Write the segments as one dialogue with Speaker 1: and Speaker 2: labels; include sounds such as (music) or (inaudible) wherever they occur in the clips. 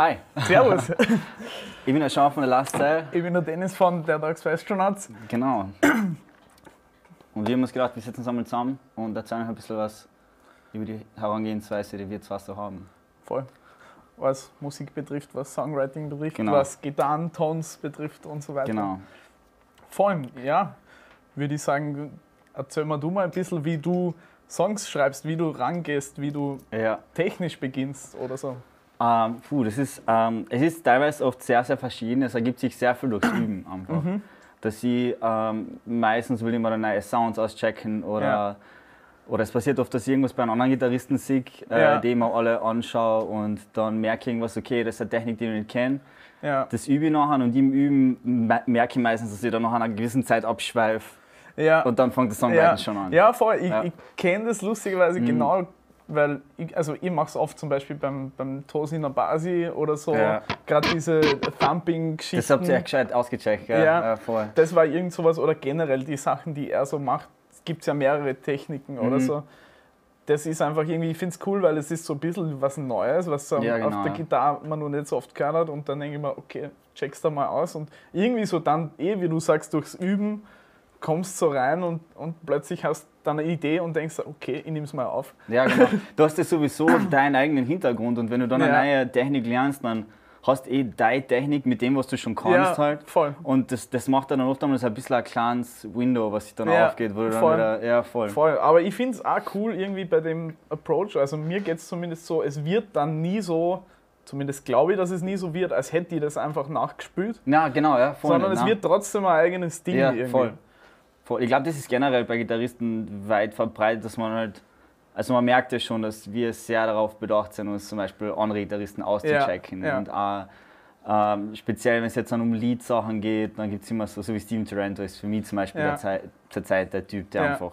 Speaker 1: Hi.
Speaker 2: Servus. (laughs)
Speaker 1: ich bin der Sean von der Last Style.
Speaker 2: Ich bin der Dennis von der Dogs Astronauts.
Speaker 1: Genau. Und wir haben uns gedacht, wir setzen uns einmal zusammen und erzählen euch ein bisschen was über die Herangehensweise, die wir zwar so haben.
Speaker 2: Voll. Was Musik betrifft, was Songwriting betrifft,
Speaker 1: Genau.
Speaker 2: was Gitarrentons betrifft und so weiter.
Speaker 1: Genau.
Speaker 2: Vor allem, ja, würde ich sagen, erzähl mal du mal ein bisschen, wie du Songs schreibst, wie du rangehst, wie du
Speaker 1: Ja.
Speaker 2: technisch beginnst oder so.
Speaker 1: Ähm, puh, das ist, ähm, es ist teilweise oft sehr, sehr verschieden. Es ergibt sich sehr viel durchs (clears throat) Üben einfach. Dass ich ähm, meistens will ich mal neue Sounds auschecken oder,
Speaker 2: Ja.
Speaker 1: oder es passiert oft, dass ich irgendwas bei einem anderen Gitarristen sehe, äh,
Speaker 2: Ja.
Speaker 1: die ich mir alle anschaue und dann merke ich irgendwas, okay, das ist eine Technik, die ich nicht kenne.
Speaker 2: Ja,
Speaker 1: Das übe ich nachher und im Üben me- merke ich meistens, dass ich dann nach einer gewissen Zeit abschweife
Speaker 2: ja,
Speaker 1: und dann fängt das Songwriting
Speaker 2: ja.
Speaker 1: schon an.
Speaker 2: ja voll. Ich, ich kenne das lustigerweise
Speaker 1: Mhm.
Speaker 2: genau, weil ich, also ich mache es oft zum Beispiel beim, beim Tosina Basi oder so,
Speaker 1: Ja.
Speaker 2: gerade diese Thumping-Geschichten.
Speaker 1: Das habt ihr echt gescheit ausgecheckt, ja.
Speaker 2: Ja.
Speaker 1: ja
Speaker 2: das war irgend sowas oder generell die Sachen, die er so macht, gibt es ja mehrere Techniken oder
Speaker 1: Mhm.
Speaker 2: so. Das ist einfach irgendwie, ich finde es cool, weil es ist so ein bisschen was Neues, was so
Speaker 1: Ja,
Speaker 2: auf
Speaker 1: genau,
Speaker 2: der
Speaker 1: ja.
Speaker 2: Gitarre man noch nicht so oft gehört hat und dann denke ich mir, okay, check's da mal aus und irgendwie so dann, eh wie du sagst, durchs Üben kommst so rein und, und plötzlich hast dann eine Idee und denkst, okay, ich nehme es mal auf.
Speaker 1: Ja, genau. (laughs) Du hast ja sowieso (clears throat) deinen eigenen Hintergrund und wenn du dann eine
Speaker 2: Ja.
Speaker 1: neue Technik lernst, dann hast eh deine Technik mit dem, was du schon kannst halt.
Speaker 2: voll.
Speaker 1: Und das, das macht dann oft einmal ein bisschen ein kleines Window, was sich dann
Speaker 2: Ja,
Speaker 1: aufgeht, wo du
Speaker 2: voll.
Speaker 1: wieder, ja voll.
Speaker 2: Voll, aber ich finde es auch cool irgendwie bei dem Approach. Also mir geht es zumindest so, es wird dann nie so, zumindest glaube ich, dass es nie so wird, als hätte ich das einfach nachgespült,
Speaker 1: Ja, genau, ja, voll.
Speaker 2: sondern es
Speaker 1: nein.
Speaker 2: wird trotzdem ein eigenes Ding
Speaker 1: ja,
Speaker 2: irgendwie.
Speaker 1: voll. Ich glaube, das ist generell bei Gitarristen weit verbreitet, dass man halt, also man merkt ja schon, dass wir sehr darauf bedacht sind, uns zum Beispiel andere Gitarristen auszuchecken.
Speaker 2: ja.
Speaker 1: Und auch, ähm, speziell, wenn es jetzt dann um Lead-Sachen geht, dann gibt es immer so, so wie Steven Taranto ist für mich zum Beispiel
Speaker 2: Ja.
Speaker 1: der Zei- zur Zeit der Typ, der
Speaker 2: Ja.
Speaker 1: einfach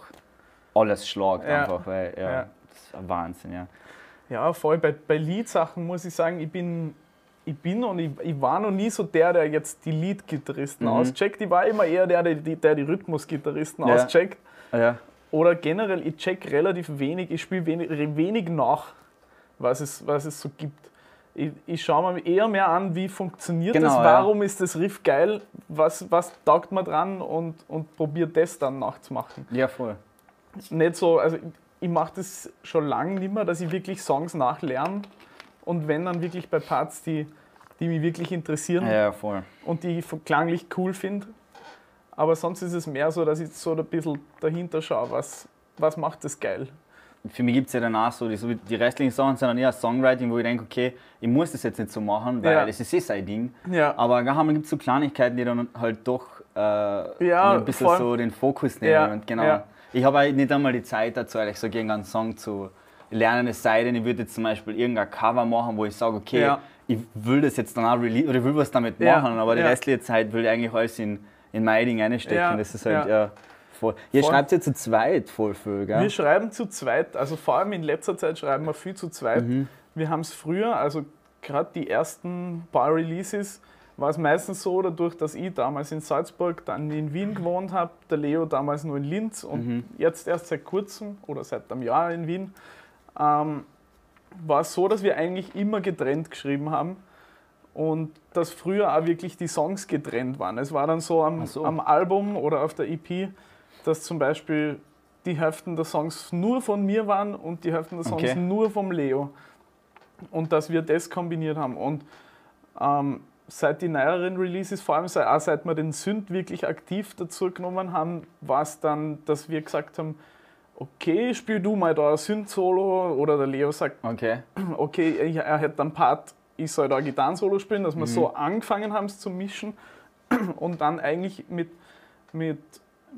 Speaker 1: alles schlagt,
Speaker 2: Ja.
Speaker 1: einfach, weil ja,
Speaker 2: Ja.
Speaker 1: das ist ein Wahnsinn, ja.
Speaker 2: Ja, voll. Bei, bei Lead-Sachen muss ich sagen, ich bin, ich bin und ich, ich war noch nie so der, der jetzt die Lead-Gitarristen
Speaker 1: Mhm.
Speaker 2: auscheckt. Ich war immer eher der, der die, der die Rhythmus-Gitarristen
Speaker 1: Ja.
Speaker 2: auscheckt.
Speaker 1: Ja,
Speaker 2: Oder generell, ich check relativ wenig, ich spiele wenig, wenig nach, was es, was es so gibt. Ich, ich schaue mir eher mehr an, wie funktioniert
Speaker 1: Genau,
Speaker 2: das,
Speaker 1: ja.
Speaker 2: warum ist das Riff geil, was, was taugt man dran und, und probiere das dann nachzumachen.
Speaker 1: ja, voll.
Speaker 2: Nicht so, also ich, ich mache das schon lange nicht mehr, dass ich wirklich Songs nachlerne und wenn dann wirklich bei Parts, die, die mich wirklich interessieren
Speaker 1: Ja, voll.
Speaker 2: und die ich klanglich cool finde. Aber sonst ist es mehr so, dass ich so ein bisschen dahinter schaue, was, was macht das geil.
Speaker 1: Für mich gibt es ja danach so, die, so die restlichen Sachen sind dann eher Songwriting, wo ich denke, okay, ich muss das jetzt nicht so machen, weil
Speaker 2: Ja.
Speaker 1: das ist eh sein Ding.
Speaker 2: Ja,
Speaker 1: Aber manchmal gibt es so Kleinigkeiten, die dann halt doch äh,
Speaker 2: Ja,
Speaker 1: ein bisschen
Speaker 2: voll.
Speaker 1: so den Fokus nehmen.
Speaker 2: Ja,
Speaker 1: Und genau. Ich habe halt nicht einmal die Zeit dazu, ehrlich gesagt, irgendeinen Song zu lernen. Es sei denn, ich würde jetzt zum Beispiel irgendein Cover machen, wo ich sage, okay,
Speaker 2: Ja.
Speaker 1: ich will das jetzt dann auch release oder ich will was damit
Speaker 2: Ja,
Speaker 1: machen, aber die
Speaker 2: ja.
Speaker 1: restliche Zeit will ich eigentlich alles in, in mein Ding reinstecken.
Speaker 2: Ja,
Speaker 1: Das ist halt,
Speaker 2: ja.
Speaker 1: ja. voll. Ihr
Speaker 2: Voll.
Speaker 1: schreibt ja zu zweit voll viel, gell?
Speaker 2: wir schreiben zu zweit, also vor allem in letzter Zeit schreiben wir viel zu zweit.
Speaker 1: Mhm.
Speaker 2: Wir haben es früher, also gerade die ersten paar Releases, war es meistens so, dadurch, dass ich damals in Salzburg, dann in Wien gewohnt habe, der Leo damals nur in Linz und
Speaker 1: Mhm.
Speaker 2: jetzt erst seit kurzem oder seit einem Jahr in Wien, ähm, war es so, dass wir eigentlich immer getrennt geschrieben haben und dass früher auch wirklich die Songs getrennt waren. Es war dann so am,
Speaker 1: so.
Speaker 2: am Album oder auf der EP, dass zum Beispiel die Hälften der Songs nur von mir waren und die Hälften der Songs
Speaker 1: Okay.
Speaker 2: nur vom Leo. Und dass wir das kombiniert haben. Und ähm, seit die neueren Releases, vor allem seit, auch seit wir den Synth wirklich aktiv dazu genommen haben, war es dann, dass wir gesagt haben, okay, spiel du mal da ein Synth-Solo oder der Leo sagt,
Speaker 1: Okay.
Speaker 2: okay, er hätte dann Part, ich soll da Gitarren-Solo spielen, dass wir so angefangen haben es zu mischen (clears throat) und dann eigentlich mit, mit,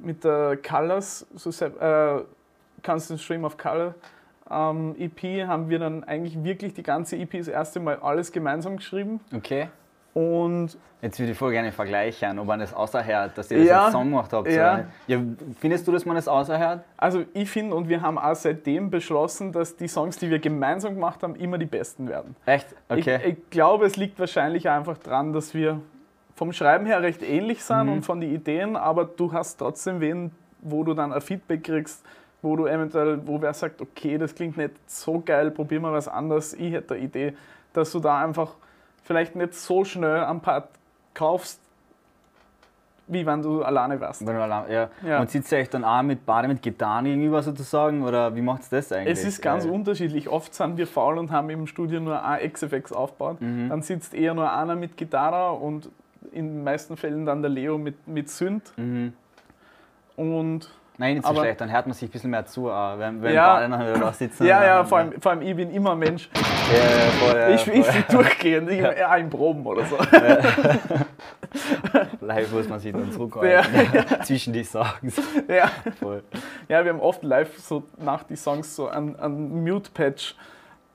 Speaker 2: mit der Colors, so, äh, Constant Stream of Color ähm, EP, haben wir dann eigentlich wirklich die ganze EP das erste Mal alles gemeinsam geschrieben
Speaker 1: Okay.
Speaker 2: Und
Speaker 1: Jetzt würde ich voll gerne vergleichen, ob man das außerhört, dass ihr das
Speaker 2: Ja,
Speaker 1: als Song gemacht habt.
Speaker 2: ja.
Speaker 1: Ja. Findest du, dass man das außerhört?
Speaker 2: also ich finde und wir haben auch seitdem beschlossen, dass die Songs, die wir gemeinsam gemacht haben, immer die besten werden.
Speaker 1: Echt? Okay.
Speaker 2: Ich, ich glaube, es liegt wahrscheinlich einfach daran, dass wir vom Schreiben her recht ähnlich sind
Speaker 1: Mhm.
Speaker 2: und von den Ideen, aber du hast trotzdem wen, wo du dann ein Feedback kriegst, wo du eventuell, wo wer sagt, okay, das klingt nicht so geil, probier mal was anderes, ich hätte eine Idee, dass du da einfach vielleicht nicht so schnell am Part kaufst, wie wenn du alleine wärst.
Speaker 1: Wenn du allein, ja.
Speaker 2: Ja.
Speaker 1: Und sitzt ihr euch dann auch mit beide mit Gitarren gegenüber sozusagen? Oder wie macht das eigentlich?
Speaker 2: Es ist ganz
Speaker 1: Äh,
Speaker 2: unterschiedlich. Oft sind wir faul und haben im Studio nur ein XFX aufgebaut. Dann sitzt eher nur einer mit Gitarre und in den meisten Fällen dann der Leo mit, mit Synth.
Speaker 1: Mhm.
Speaker 2: Und
Speaker 1: Nein, nicht so
Speaker 2: Aber-
Speaker 1: schlecht, dann hört man sich ein bisschen mehr zu, wenn, wenn
Speaker 2: Ja.
Speaker 1: beide da sitzen.
Speaker 2: ja, ja, vor allem, vor allem ich bin immer ein Mensch.
Speaker 1: Ja, ja, voll, ja,
Speaker 2: ich
Speaker 1: voll.
Speaker 2: bin durchgehend, ich, (laughs) ja. in Proben oder so.
Speaker 1: Live muss man sich dann zurückhalten. Zwischen die Songs.
Speaker 2: ja.
Speaker 1: Voll.
Speaker 2: ja, wir haben oft live so nach die Songs so einen, einen Mute-Patch,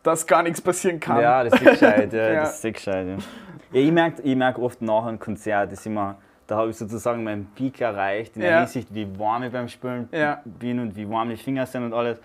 Speaker 2: dass gar nichts passieren kann.
Speaker 1: Ja, das ist gescheit, (laughs) ja, das ist gescheit. Ja. Ich merke ich merk oft nach einem Konzert, das immer, da habe ich sozusagen meinen Peak erreicht, in der
Speaker 2: Ja.
Speaker 1: Hinsicht, wie warm ich beim Spielen
Speaker 2: Ja.
Speaker 1: bin und wie warm die Finger sind und alles.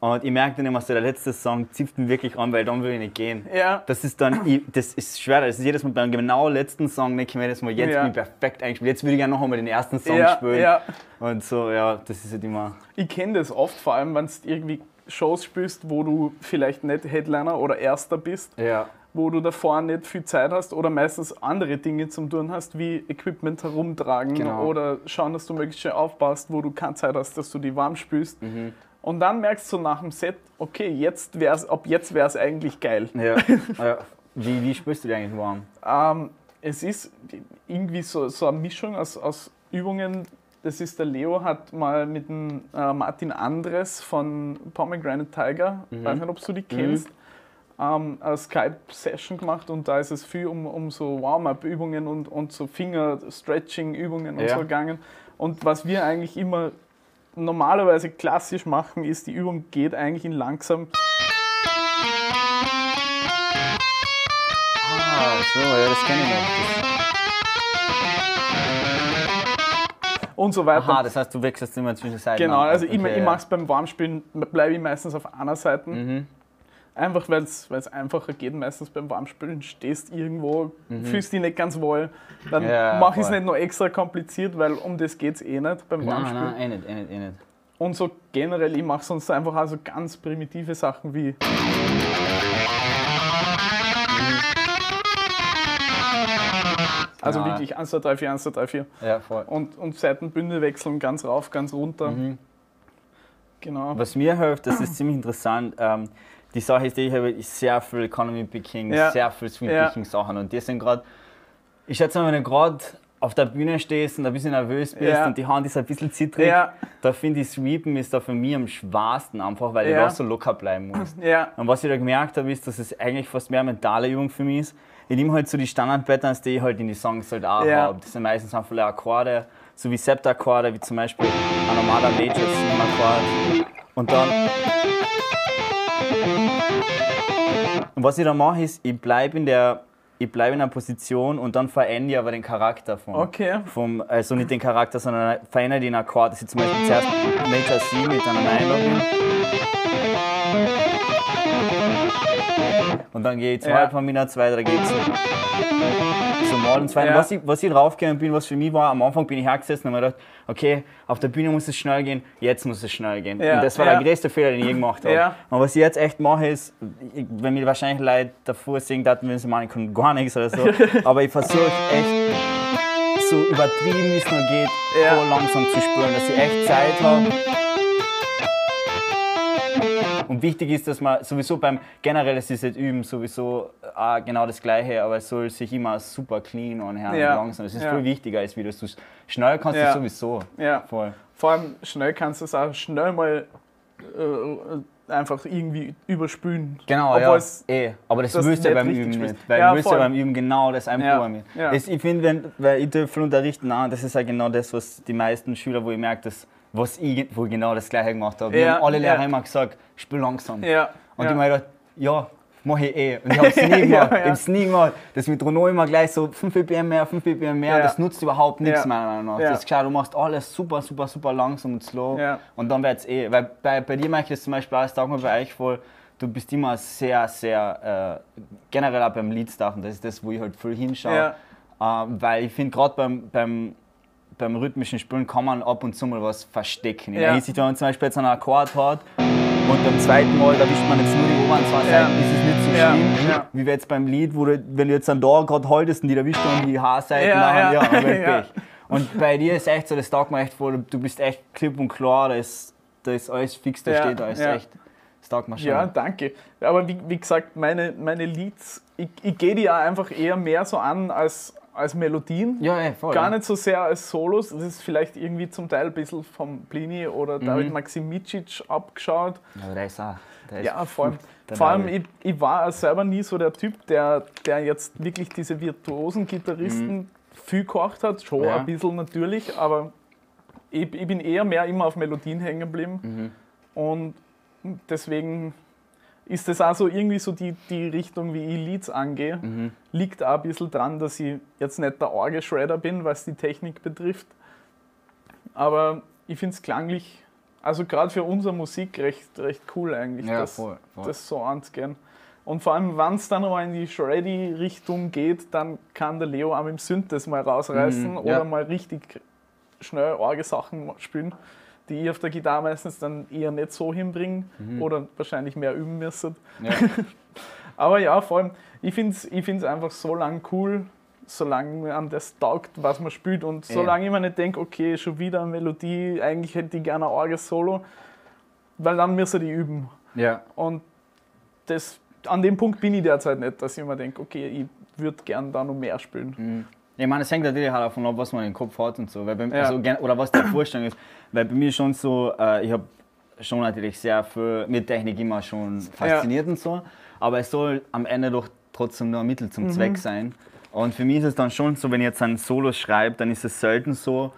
Speaker 1: Und ich merke dann immer so, der letzte Song zipft mich wirklich an, weil dann will ich nicht gehen.
Speaker 2: Ja.
Speaker 1: Das ist dann, ich, das ist schwer, das ist jedes Mal beim genau letzten Song, denke ich mir jedes Mal, jetzt
Speaker 2: Ja.
Speaker 1: bin ich perfekt eingespielt, jetzt würde ich gerne noch einmal den ersten Song
Speaker 2: Ja,
Speaker 1: spielen.
Speaker 2: ja.
Speaker 1: Und so, ja, das ist halt immer,
Speaker 2: Ich kenne das oft, vor allem wenn du irgendwie Shows spielst, wo du vielleicht nicht Headliner oder Erster bist,
Speaker 1: ja.
Speaker 2: Wo du davor nicht viel Zeit hast oder meistens andere Dinge zum tun hast, wie Equipment herumtragen
Speaker 1: Genau.
Speaker 2: oder schauen, dass du möglichst schnell aufpasst, wo du keine Zeit hast, dass du die warm spülst.
Speaker 1: Mhm.
Speaker 2: Und dann merkst du nach dem Set, okay, jetzt wär's, ab jetzt wäre es eigentlich geil.
Speaker 1: ja. (laughs) ja. Wie, wie spürst du dich eigentlich warm?
Speaker 2: Ähm, es ist irgendwie so, so eine Mischung aus, aus Übungen. Das ist der Leo hat mal mit dem äh, Martin Andres von Pomegranate Tiger,
Speaker 1: Mhm.
Speaker 2: weiß nicht, ob du die kennst, ähm, eine Skype-Session gemacht und da ist es viel um, um so Warm-up-Übungen und, und so Finger-Stretching-Übungen und
Speaker 1: Ja.
Speaker 2: so gegangen. Und was wir eigentlich immer normalerweise klassisch machen, ist, die Übung geht eigentlich in langsam
Speaker 1: Ah, so, ja, das kenne ich noch.
Speaker 2: und so weiter.
Speaker 1: Aha, das heißt, du wechselst immer zwischen Seiten.
Speaker 2: Genau, also ich,
Speaker 1: Okay,
Speaker 2: ich
Speaker 1: ja.
Speaker 2: mache es beim Warmspielen, bleibe ich meistens auf einer Seite.
Speaker 1: Mhm.
Speaker 2: Einfach weil es einfacher geht. Meistens beim Warmspielen stehst irgendwo, fühlst dich nicht ganz wohl. Dann
Speaker 1: Mhm. Ja,
Speaker 2: mache ich es nicht noch extra kompliziert, weil um das geht es eh nicht beim
Speaker 1: Nein,
Speaker 2: Warmspielen.
Speaker 1: nein, eh nicht, eh nicht, eh nicht.
Speaker 2: Und so generell, ich mache sonst einfach also ganz primitive Sachen wie. Also
Speaker 1: Ja.
Speaker 2: wirklich 1, 2, 3, 4, 1, 2, 3, 4.
Speaker 1: Ja, voll.
Speaker 2: Und, und Seitenbünde wechseln ganz rauf, ganz runter.
Speaker 1: Mhm.
Speaker 2: Genau.
Speaker 1: Was mir hilft, das ist ziemlich interessant. Ähm, die Sache ist, ich habe sehr viel Economy Picking,
Speaker 2: Ja.
Speaker 1: sehr viel
Speaker 2: Ja.
Speaker 1: Picking Sachen. Und die sind gerade, ich schätze mal, wenn du gerade auf der Bühne stehst und ein bisschen nervös bist
Speaker 2: Ja.
Speaker 1: und die Hand ist ein bisschen zittrig,
Speaker 2: Ja,
Speaker 1: da finde ich Sweepen ist da für mich am schwersten einfach, weil
Speaker 2: Ja.
Speaker 1: du da so locker bleiben musst. (clears throat)
Speaker 2: ja,
Speaker 1: Und was ich da gemerkt habe, ist, dass es eigentlich fast mehr eine mentale Übung für mich ist. Ich nehme halt so die Standard-Patterns, die ich halt in die Songs halt auch habe. Das sind meistens einfach Akkorde, so wie Septakkorde, wie zum Beispiel ein normaler Major 7 Akkord. Und dann. Und was ich dann mache, ist, ich bleibe in der. Ich bleibe in einer Position und dann verändere ich aber den Charakter vom,
Speaker 2: Okay.
Speaker 1: vom also nicht den Charakter, sondern verändere den Akkord. Das ist zum Beispiel zuerst Major 7 mit einer Einlogin. Und dann gehe ich zwei
Speaker 2: Ja.
Speaker 1: von mir, zwei, drei geht zum, zum Mal und zwei.
Speaker 2: Ja.
Speaker 1: Was, ich, was ich draufgegangen bin, was für mich war, am Anfang bin ich hergesessen und habe mir gedacht, okay, auf der Bühne muss es schnell gehen, jetzt muss es schnell gehen.
Speaker 2: Ja.
Speaker 1: Und das war der größte Fehler, den ich gemacht habe. Und was ich jetzt echt mache, ist, ich, wenn mir wahrscheinlich Leute davor sehen, dass wenn sie meinen, können gar nichts oder so, (laughs) aber ich versuche echt so übertrieben, wie es nur geht, so langsam zu spüren, dass ich echt Zeit habe. Und wichtig ist, dass man sowieso beim generell ist es jetzt üben sowieso äh, genau das Gleiche, aber es soll sich immer super clean anhören
Speaker 2: Ja.
Speaker 1: und langsam. Das ist
Speaker 2: Ja.
Speaker 1: viel wichtiger, als wie das du schnell kannst
Speaker 2: Ja.
Speaker 1: du sowieso.
Speaker 2: Ja.
Speaker 1: Voll.
Speaker 2: Vor allem schnell kannst du es auch schnell mal äh, einfach irgendwie überspülen.
Speaker 1: Genau,
Speaker 2: Obwohl
Speaker 1: ja.
Speaker 2: es-
Speaker 1: eh. Aber das,
Speaker 2: das
Speaker 1: willst du ja beim Üben nicht. Weil
Speaker 2: Ja,
Speaker 1: du willst ja beim Üben genau das einprogrammieren.
Speaker 2: Ja.
Speaker 1: Das, ich finde, wenn, weil ich dürfte unterrichten, auch, das ist ja genau das, was die meisten Schüler, wo ich merke, dass, was ich wo ich genau das Gleiche gemacht habe. Wir
Speaker 2: Ja,
Speaker 1: haben alle Lehrer
Speaker 2: ja.
Speaker 1: immer gesagt, spiel langsam.
Speaker 2: Ja.
Speaker 1: Und
Speaker 2: ja.
Speaker 1: ich mir gedacht, ja, mach ich eh. Und ich hab's nie (laughs) gemacht.
Speaker 2: Ja, ja.
Speaker 1: Ich hab's nie gemacht. Das mit Renault immer gleich so 5 BPM mehr, 5 BPM mehr,
Speaker 2: Ja.
Speaker 1: das nutzt überhaupt nichts
Speaker 2: Ja.
Speaker 1: meiner Meinung nach.
Speaker 2: Ja.
Speaker 1: Das ist klar, du machst alles super, super, super langsam und slow. Und dann wird's eh. Weil bei, bei dir merke ich das zum Beispiel auch, das taugt mir bei euch voll, du bist immer sehr, sehr, äh, generell auch beim Leadstuff, und das ist das, wo ich halt viel hinschaue. Ähm, weil ich finde, gerade beim, beim, beim rhythmischen Spielen kann man ab und zu mal was verstecken. In
Speaker 2: Ja.
Speaker 1: der Hinsicht, wenn man zum Beispiel jetzt einen Akkord hat und beim zweiten Mal erwischt man jetzt nur die oberen zwei
Speaker 2: Ja.
Speaker 1: Seiten, ist es nicht so
Speaker 2: Ja,
Speaker 1: schlimm,
Speaker 2: ja.
Speaker 1: wie wir jetzt beim Lied, wo du, wenn du jetzt dann da gerade haltest und die erwischt dann die Haarseiten
Speaker 2: Ja,
Speaker 1: nachher,
Speaker 2: ja.
Speaker 1: ja, (laughs)
Speaker 2: Ja.
Speaker 1: Pech. Und bei dir ist echt so, das taugt mir echt voll, du bist echt klipp und klar, da ist, da ist alles fix, da
Speaker 2: Ja,
Speaker 1: steht, da
Speaker 2: ja.
Speaker 1: echt, das taugt mir schon.
Speaker 2: Ja, danke. Aber wie, wie gesagt, meine, meine Leads, ich, ich gehe die ja einfach eher mehr so an als, als Melodien.
Speaker 1: ja, ja, voll.
Speaker 2: Gar nicht so sehr als Solos. Das ist vielleicht irgendwie zum Teil ein bisschen vom Plini oder
Speaker 1: Mhm.
Speaker 2: David Maximicic abgeschaut.
Speaker 1: Ja, der ist auch, der ist
Speaker 2: Ja, vor allem, vor allem ich, ich war selber nie so der Typ, der, der jetzt wirklich diese virtuosen Gitarristen viel gekocht hat. Schon
Speaker 1: Mhm. Ja.
Speaker 2: ein bisschen natürlich, aber ich, ich bin eher mehr immer auf Melodien hängen geblieben.
Speaker 1: Mhm.
Speaker 2: Und deswegen ist das auch so irgendwie so die, die Richtung, wie ich Leads angehe.
Speaker 1: Mhm.
Speaker 2: Liegt auch ein bisschen dran, dass ich jetzt nicht der Orgelschredder bin, was die Technik betrifft. Aber ich finde es klanglich, also gerade für unsere Musik, recht, recht cool eigentlich,
Speaker 1: Ja,
Speaker 2: das,
Speaker 1: voll, voll.
Speaker 2: das so anzugehen. Und vor allem, wenn es dann mal in die Shreddy-Richtung geht, dann kann der Leo auch mit dem Synth das mal rausreißen
Speaker 1: Mhm,
Speaker 2: oder
Speaker 1: ja.
Speaker 2: mal richtig schnell Orgelsachen spielen, die ich auf der Gitarre meistens dann eher nicht so hinbringe
Speaker 1: Mhm.
Speaker 2: oder wahrscheinlich mehr üben müsste.
Speaker 1: Ja. (laughs)
Speaker 2: Aber ja, vor allem, ich finde es ich find's einfach so lang cool, solange an das taugt, was man spielt. Und solange ich mir nicht denke, okay, schon wieder eine Melodie, eigentlich hätte ich gerne ein Orgel-Solo, weil dann müssen die üben.
Speaker 1: ja.
Speaker 2: Und das, an dem Punkt bin ich derzeit nicht, dass ich mir denke, okay, ich würde gern da noch mehr spielen.
Speaker 1: Mhm. Ich meine, es hängt natürlich halt davon ab, was man im Kopf hat und so. Weil bei,
Speaker 2: Ja.
Speaker 1: also, oder was die Vorstellung ist. Weil bei mir schon so, äh, ich habe schon natürlich sehr viel mit Technik immer schon fasziniert und so. Aber es soll am Ende doch trotzdem nur ein Mittel zum
Speaker 2: Mhm.
Speaker 1: Zweck sein. Und für mich ist es dann schon so, wenn ich jetzt ein Solo schreibe, dann ist es selten so,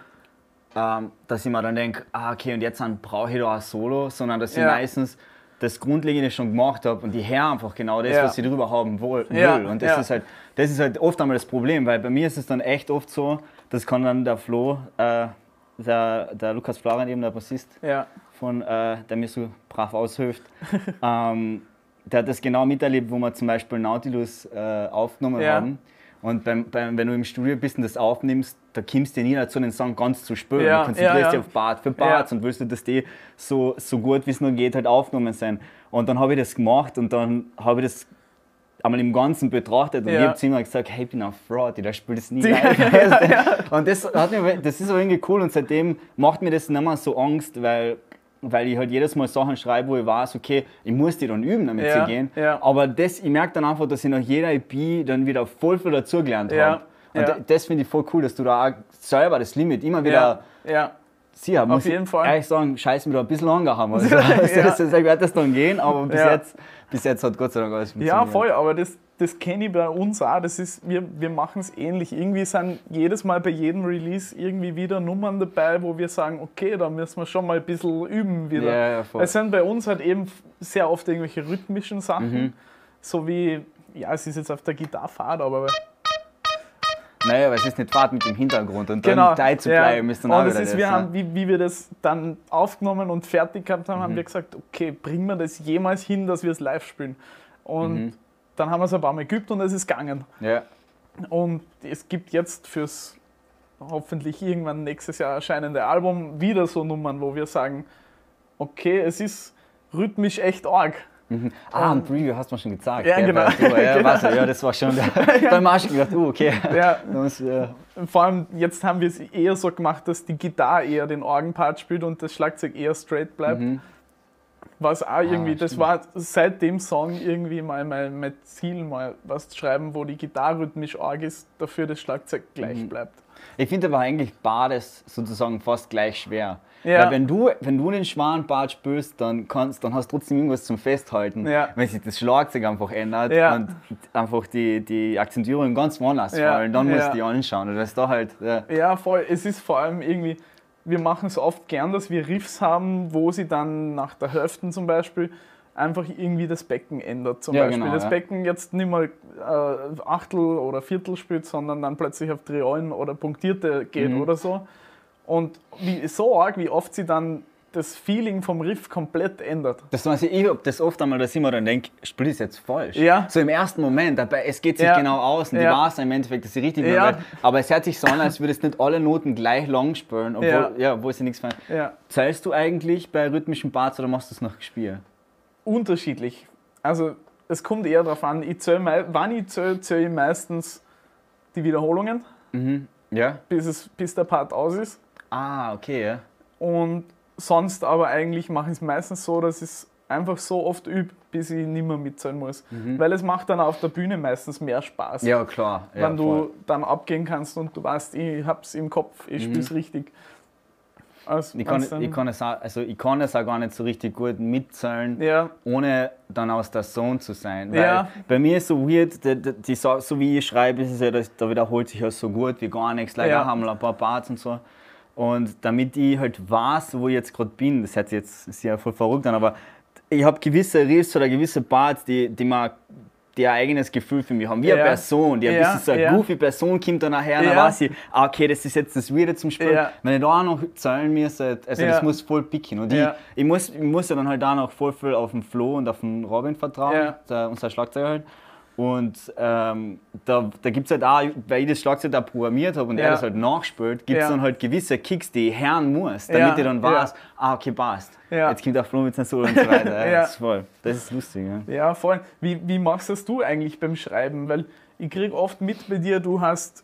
Speaker 1: ähm, dass ich mir dann denke, ah, okay, und jetzt brauche ich da ein Solo, sondern dass ich
Speaker 2: Ja.
Speaker 1: meistens das Grundlegende schon gemacht habe und die hören einfach genau das,
Speaker 2: Ja.
Speaker 1: was sie drüber haben wohl, will.
Speaker 2: Ja,
Speaker 1: Und das
Speaker 2: ja.
Speaker 1: ist halt, das ist halt oft einmal das Problem, weil bei mir ist es dann echt oft so, das kann dann der Flo, äh, der, der Lukas Florian eben, der Bassist von, äh, der mir so brav aushilft, (laughs) ähm, der hat das genau miterlebt, wo wir zum Beispiel Nautilus äh, aufgenommen haben. Und beim, beim, wenn du im Studio bist und das aufnimmst, da kommst du nie dazu, den Song ganz zu spielen.
Speaker 2: Ja,
Speaker 1: du konzentrierst
Speaker 2: ja, ja.
Speaker 1: dich auf Part für Parts und willst du, dass die so, so gut wie es nur geht halt aufgenommen sind. Und dann habe ich das gemacht und dann habe ich das einmal im Ganzen betrachtet und
Speaker 2: Ja.
Speaker 1: ich habe zu ihm gesagt, hey, ich bin ein Fraud, ich spiele das nie
Speaker 2: Ja,
Speaker 1: live. (laughs) Und das, hat mir, das ist aber irgendwie cool und seitdem macht mir das nicht mehr so Angst, weil, weil ich halt jedes Mal Sachen schreibe, wo ich weiß, okay, ich muss die dann üben, damit
Speaker 2: Ja,
Speaker 1: sie gehen.
Speaker 2: ja.
Speaker 1: Aber das, ich merke dann einfach, dass ich nach jeder EP dann wieder voll viel dazugelernt
Speaker 2: Ja,
Speaker 1: habe. Und
Speaker 2: ja.
Speaker 1: da- das finde ich voll cool, dass du da auch selber das Limit immer wieder
Speaker 2: ja, ja.
Speaker 1: Sie haben, muss
Speaker 2: jeden
Speaker 1: ich
Speaker 2: Fall.
Speaker 1: ehrlich sagen, scheiß mir da ein bisschen angehauen. Also, (laughs) (laughs)
Speaker 2: Ja.
Speaker 1: das, das wird das dann gehen, aber bis,
Speaker 2: Ja.
Speaker 1: jetzt, bis jetzt hat Gott sei Dank alles
Speaker 2: Ja,
Speaker 1: funktioniert.
Speaker 2: voll, aber das, das kenne ich bei uns auch. Das ist, wir, wir machen es ähnlich. Irgendwie sind jedes Mal bei jedem Release irgendwie wieder Nummern dabei, wo wir sagen, okay, da müssen wir schon mal ein bisschen üben wieder.
Speaker 1: Ja, ja, voll.
Speaker 2: Es sind bei uns halt eben sehr oft irgendwelche rhythmischen Sachen,
Speaker 1: Mhm.
Speaker 2: so wie, ja, es ist jetzt auf der Gitarre fad, aber
Speaker 1: Naja, weil es ist nicht Fahrt mit dem Hintergrund und
Speaker 2: genau.
Speaker 1: dann zu bleiben ist dann auch
Speaker 2: Und es
Speaker 1: wieder
Speaker 2: ist,
Speaker 1: das,
Speaker 2: wir
Speaker 1: ne?
Speaker 2: haben, wie, wie wir das dann aufgenommen und fertig gehabt haben, haben
Speaker 1: Mhm.
Speaker 2: wir gesagt, okay, bringen wir das jemals hin, dass wir es live spielen. Und
Speaker 1: Mhm.
Speaker 2: Dann haben wir es ein paar Mal geübt und es ist gegangen.
Speaker 1: Ja.
Speaker 2: Und es gibt jetzt fürs hoffentlich irgendwann nächstes Jahr erscheinende Album wieder so Nummern, wo wir sagen, okay, es ist rhythmisch echt arg.
Speaker 1: Mhm. Ah, ein Preview hast du mir schon gezeigt.
Speaker 2: Ja, genau.
Speaker 1: Ja, (laughs)
Speaker 2: Genau.
Speaker 1: ich, ja, das war schon. (laughs) Beim Arsch gedacht, uh, okay. (laughs)
Speaker 2: Ja, vor allem jetzt haben wir es eher so gemacht, dass die Gitarre eher den Orgenpart spielt und das Schlagzeug eher straight bleibt.
Speaker 1: mhm.
Speaker 2: Was auch irgendwie, das
Speaker 1: stimmt.
Speaker 2: war seit dem Song irgendwie mal mein, mein Ziel, mal was zu schreiben, wo die Gitarre rhythmisch arg ist, dafür das Schlagzeug gleich
Speaker 1: Mhm.
Speaker 2: bleibt.
Speaker 1: Ich finde aber eigentlich beides sozusagen fast gleich schwer.
Speaker 2: Ja.
Speaker 1: Weil wenn du, wenn du den schweren Part spürst, dann, kannst, dann hast du trotzdem irgendwas zum Festhalten.
Speaker 2: Ja.
Speaker 1: Wenn sich das Schlagzeug einfach ändert
Speaker 2: Ja.
Speaker 1: und einfach die, die Akzentierungen ganz woanders fallen, dann musst du die anschauen. Das ist da halt.
Speaker 2: Ja, voll. Es ist vor allem irgendwie, wir machen es oft gern, dass wir Riffs haben, wo sie dann nach der Hälfte zum Beispiel einfach irgendwie das Becken ändert. Zum
Speaker 1: Ja,
Speaker 2: Beispiel
Speaker 1: genau,
Speaker 2: das
Speaker 1: ja.
Speaker 2: Becken jetzt nicht mal äh, Achtel oder Viertel spielt, sondern dann plötzlich auf Triolen oder Punktierte geht
Speaker 1: Mhm.
Speaker 2: oder so. Und wie, so arg, wie oft sie dann das Feeling vom Riff komplett ändert.
Speaker 1: Das weiß ich, ich hab das oft einmal, dass ich mir dann denke, spiel das jetzt falsch.
Speaker 2: Ja.
Speaker 1: So im ersten Moment, dabei, es geht sich
Speaker 2: Ja.
Speaker 1: genau aus und
Speaker 2: Ja.
Speaker 1: die weiß im Endeffekt, dass sie richtig
Speaker 2: Ja.
Speaker 1: macht. Aber es hört sich so an, als würdest du nicht alle Noten gleich lang spielen, obwohl,
Speaker 2: Ja.
Speaker 1: ja. obwohl sie nichts verändert.
Speaker 2: Ja.
Speaker 1: Zählst du eigentlich bei rhythmischen Parts oder machst du es nach Gespiel?
Speaker 2: unterschiedlich. Also es kommt eher darauf an, ich zähl, mei- wann ich zähle, zähle ich meistens die Wiederholungen,
Speaker 1: Mhm. Ja?
Speaker 2: bis, es, bis der Part aus ist.
Speaker 1: Ah, okay, ja.
Speaker 2: Und sonst aber eigentlich mache ich es meistens so, dass ich es einfach so oft übe, bis ich nicht mehr mitzählen muss. Weil es macht dann auf der Bühne meistens mehr Spaß.
Speaker 1: Mhm. Ja, klar. Ja,
Speaker 2: wenn du
Speaker 1: voll.
Speaker 2: dann abgehen kannst und du weißt, ich hab's im Kopf, ich spiel's richtig. Als,
Speaker 1: Mhm. Ich kann, ich, kann es auch, also ich kann es auch gar nicht so richtig gut mitzählen,
Speaker 2: ja,
Speaker 1: ohne dann aus der Zone zu sein. Weil
Speaker 2: Ja.
Speaker 1: bei mir ist so weird, die, die, die, so wie ich schreibe, ist es ja, da wiederholt sich ja so gut wie gar nichts. Leider haben wir ein paar Parts und so. Und damit ich halt weiß, wo ich jetzt gerade bin, das hört sich jetzt sehr voll verrückt an, aber ich habe gewisse Riffs oder gewisse Parts, die, die man die ein eigenes Gefühl für mich haben, wie eine
Speaker 2: Ja.
Speaker 1: Person, die ein
Speaker 2: Ja,
Speaker 1: bisschen so eine
Speaker 2: ja.
Speaker 1: goofy Person kommt dann nachher, dann weiß ich, ah, okay, das ist jetzt das Weirde zum Spielen. Wenn ich da auch noch zahlen müsste, also das muss voll picken. Und ich, ich, muss, ich muss ja dann halt auch noch voll viel auf den Flo und auf den Robin vertrauen, der, unser Schlagzeuger halt. Und ähm, da, da gibt es halt auch, weil ich das Schlagzeug da programmiert habe und
Speaker 2: Ja.
Speaker 1: er das halt nachspielt, gibt es
Speaker 2: Ja.
Speaker 1: dann halt gewisse Kicks, die ich hören muss, damit
Speaker 2: Ja.
Speaker 1: ich dann
Speaker 2: Ja.
Speaker 1: weiß, ah, okay, passt. Jetzt kommt der Flo mit seinem Solo und so weiter. (laughs) Ja. Das ist voll. Das ist lustig. Ja.
Speaker 2: ja, voll. Wie, wie machst das du eigentlich beim Schreiben? Weil ich krieg oft mit bei dir, du hast,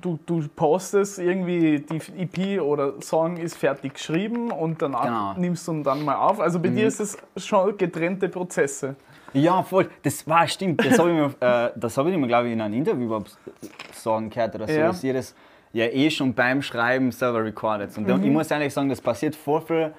Speaker 2: du, du postest irgendwie, die EP oder Song ist fertig geschrieben und danach
Speaker 1: Genau.
Speaker 2: nimmst du ihn dann mal auf. Also bei dir ist es schon getrennte Prozesse.
Speaker 1: Ja, voll. Das war stimmt. Das habe ich mir, (laughs) äh, das hab ich mir glaube ich, in einem Interview sagen gehört oder so,
Speaker 2: Ja.
Speaker 1: dass ihr das ja eh schon beim Schreiben selber recordet. Und
Speaker 2: Mhm.
Speaker 1: ich muss ehrlich sagen, das passiert voll viel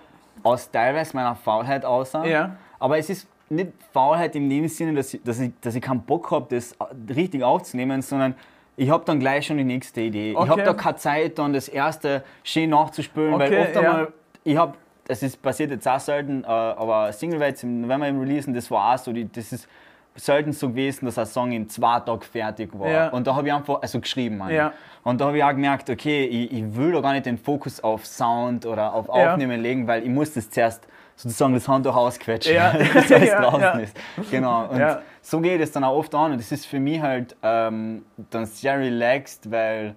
Speaker 1: aus teilweise meiner Faulheit aus.
Speaker 2: Ja.
Speaker 1: Aber es ist nicht Faulheit in dem Sinne, dass ich, dass ich, dass ich keinen Bock habe, das richtig aufzunehmen, sondern ich habe dann gleich schon die nächste Idee. Ich habe
Speaker 2: Okay.
Speaker 1: da keine Zeit, dann das erste schön nachzuspielen, weil
Speaker 2: Okay,
Speaker 1: oft
Speaker 2: ja.
Speaker 1: einmal, ich habe, das ist passiert jetzt auch selten, äh, aber Single war jetzt im November im Releasen, das war auch so, die, das ist selten so gewesen, dass ein Song in zwei Tagen fertig war.
Speaker 2: Ja.
Speaker 1: Und da habe ich einfach, also geschrieben, meine.
Speaker 2: Ja.
Speaker 1: Und da habe ich auch gemerkt, okay, ich, ich will da gar nicht den Fokus auf Sound oder auf
Speaker 2: Ja.
Speaker 1: Aufnehmen legen, weil ich muss das zuerst sozusagen das Handtuch ausquetschen,
Speaker 2: Ja. (laughs)
Speaker 1: bis es (laughs)
Speaker 2: Ja,
Speaker 1: draußen
Speaker 2: ja.
Speaker 1: ist. Genau. Und
Speaker 2: Ja.
Speaker 1: so geht es dann auch oft an. Und das ist für mich halt ähm, dann sehr relaxed, weil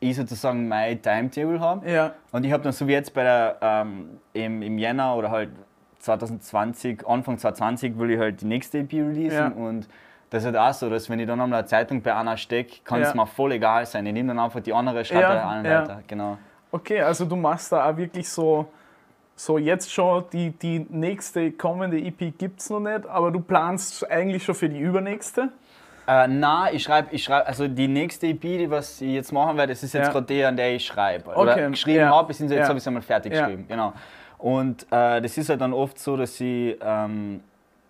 Speaker 1: ich sozusagen mein Timetable habe.
Speaker 2: Ja.
Speaker 1: Und ich habe dann so wie jetzt bei der, ähm, im, im Jänner oder halt 2020, Anfang 2020 will ich halt die nächste EP releasen.
Speaker 2: Ja.
Speaker 1: Und das ist halt auch so, dass wenn ich dann einmal eine Zeitung bei einer stecke, kann es
Speaker 2: Ja.
Speaker 1: mir voll egal sein. Ich nehme dann einfach die andere statt
Speaker 2: Ja,
Speaker 1: der anderen
Speaker 2: ja.
Speaker 1: weiter. Genau.
Speaker 2: Okay, also du machst da auch wirklich so, so jetzt schon, die, die nächste kommende EP gibt es noch nicht, aber du planst eigentlich schon für die übernächste.
Speaker 1: Äh, na, ich schreibe, ich schreib, also die nächste EP, die was ich jetzt machen werde, das ist jetzt
Speaker 2: Ja.
Speaker 1: gerade die, an der ich schreibe. Oder
Speaker 2: Okay,
Speaker 1: geschrieben
Speaker 2: ja.
Speaker 1: habe, beziehungsweise jetzt
Speaker 2: Ja.
Speaker 1: habe ich es einmal fertig geschrieben. Genau. Und äh, das ist halt dann oft so, dass ich, ähm,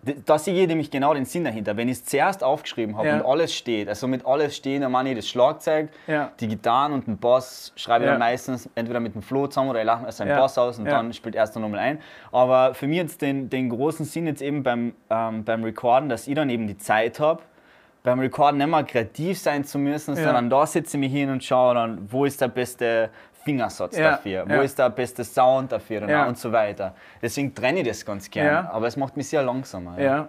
Speaker 1: d- da sehe ich nämlich genau den Sinn dahinter. Wenn ich es zuerst aufgeschrieben habe
Speaker 2: Ja.
Speaker 1: und alles steht, also mit alles stehen, dann meine ich das Schlagzeug,
Speaker 2: Ja.
Speaker 1: die Gitarren und den Bass schreibe ich
Speaker 2: Ja.
Speaker 1: dann meistens entweder mit dem Flo zusammen oder ich lache mir seinen. Bass aus und dann spielt erst noch nochmal ein. Aber für mich jetzt den, den großen Sinn jetzt eben beim, ähm, beim Recorden, dass ich dann eben die Zeit habe, beim Recorden nicht mehr kreativ sein zu müssen,
Speaker 2: Ja.
Speaker 1: sondern da sitze ich mich hin und schaue dann, wo ist der beste Fingersatz
Speaker 2: Ja,
Speaker 1: dafür, wo ist der beste Sound dafür
Speaker 2: Ja.
Speaker 1: und so weiter. Deswegen trenne ich das ganz gern, aber es macht mich sehr langsamer.
Speaker 2: Ja.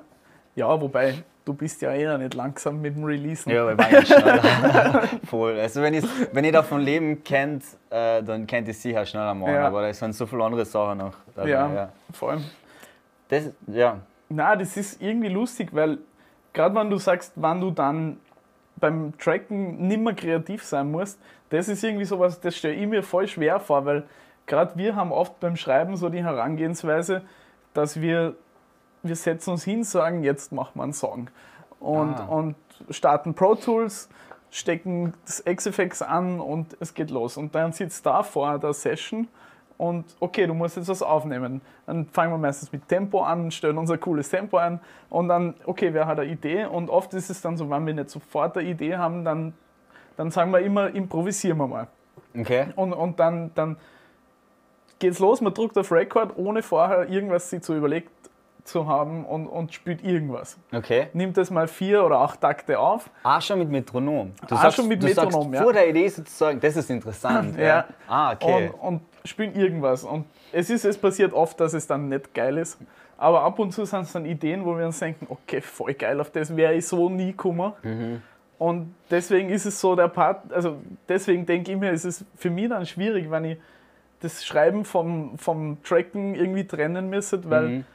Speaker 2: Ja, wobei du bist ja eher nicht langsam mit dem Releasen.
Speaker 1: Ja, ich war ja schneller. Voll. Also wenn, wenn ihr davon leben kennt, äh, dann kennt ihr sicher schneller machen.
Speaker 2: Ja.
Speaker 1: Aber da sind so viele andere Sachen noch dabei.
Speaker 2: Ja,
Speaker 1: Ja.
Speaker 2: vor allem.
Speaker 1: Das, ja.
Speaker 2: Na, das ist irgendwie lustig, weil gerade wenn du sagst, wann du dann beim Tracken nicht mehr kreativ sein musst, das ist irgendwie sowas, das stelle ich mir voll schwer vor, weil gerade wir haben oft beim Schreiben so die Herangehensweise, dass wir, wir setzen uns hin, sagen, jetzt machen wir einen Song. Und,
Speaker 1: Ah.
Speaker 2: und starten Pro Tools, stecken das XFX an und es geht los. Und dann sitzt da vor der Session und okay, du musst jetzt was aufnehmen. Dann fangen wir meistens mit Tempo an, stellen unser cooles Tempo ein und dann, okay, wer hat eine Idee? Und oft ist es dann so, wenn wir nicht sofort eine Idee haben, dann, dann sagen wir immer, improvisieren wir mal.
Speaker 1: Okay.
Speaker 2: Und, und dann, dann geht's los, man drückt auf Record, ohne vorher irgendwas sich zu überlegt zu haben und, und spielt irgendwas.
Speaker 1: Okay.
Speaker 2: Nimmt das mal vier oder acht Takte auf.
Speaker 1: Ah, schon mit Metronom. Du
Speaker 2: Ah, schon mit Metronom,
Speaker 1: sagst
Speaker 2: ja.
Speaker 1: vor der Idee sozusagen, das ist interessant. (laughs)
Speaker 2: Ja.
Speaker 1: Ah, okay.
Speaker 2: und, und spielen irgendwas. Und es ist, es passiert oft, dass es dann nicht geil ist. Aber ab und zu sind es dann Ideen, wo wir uns denken, okay, voll geil, auf das wäre ich so nie gekommen.
Speaker 1: Mhm.
Speaker 2: Und deswegen ist es so der Part, also deswegen denke ich mir, ist es für mich dann schwierig, wenn ich das Schreiben vom, vom Tracken irgendwie trennen müsste, weil
Speaker 1: Mhm.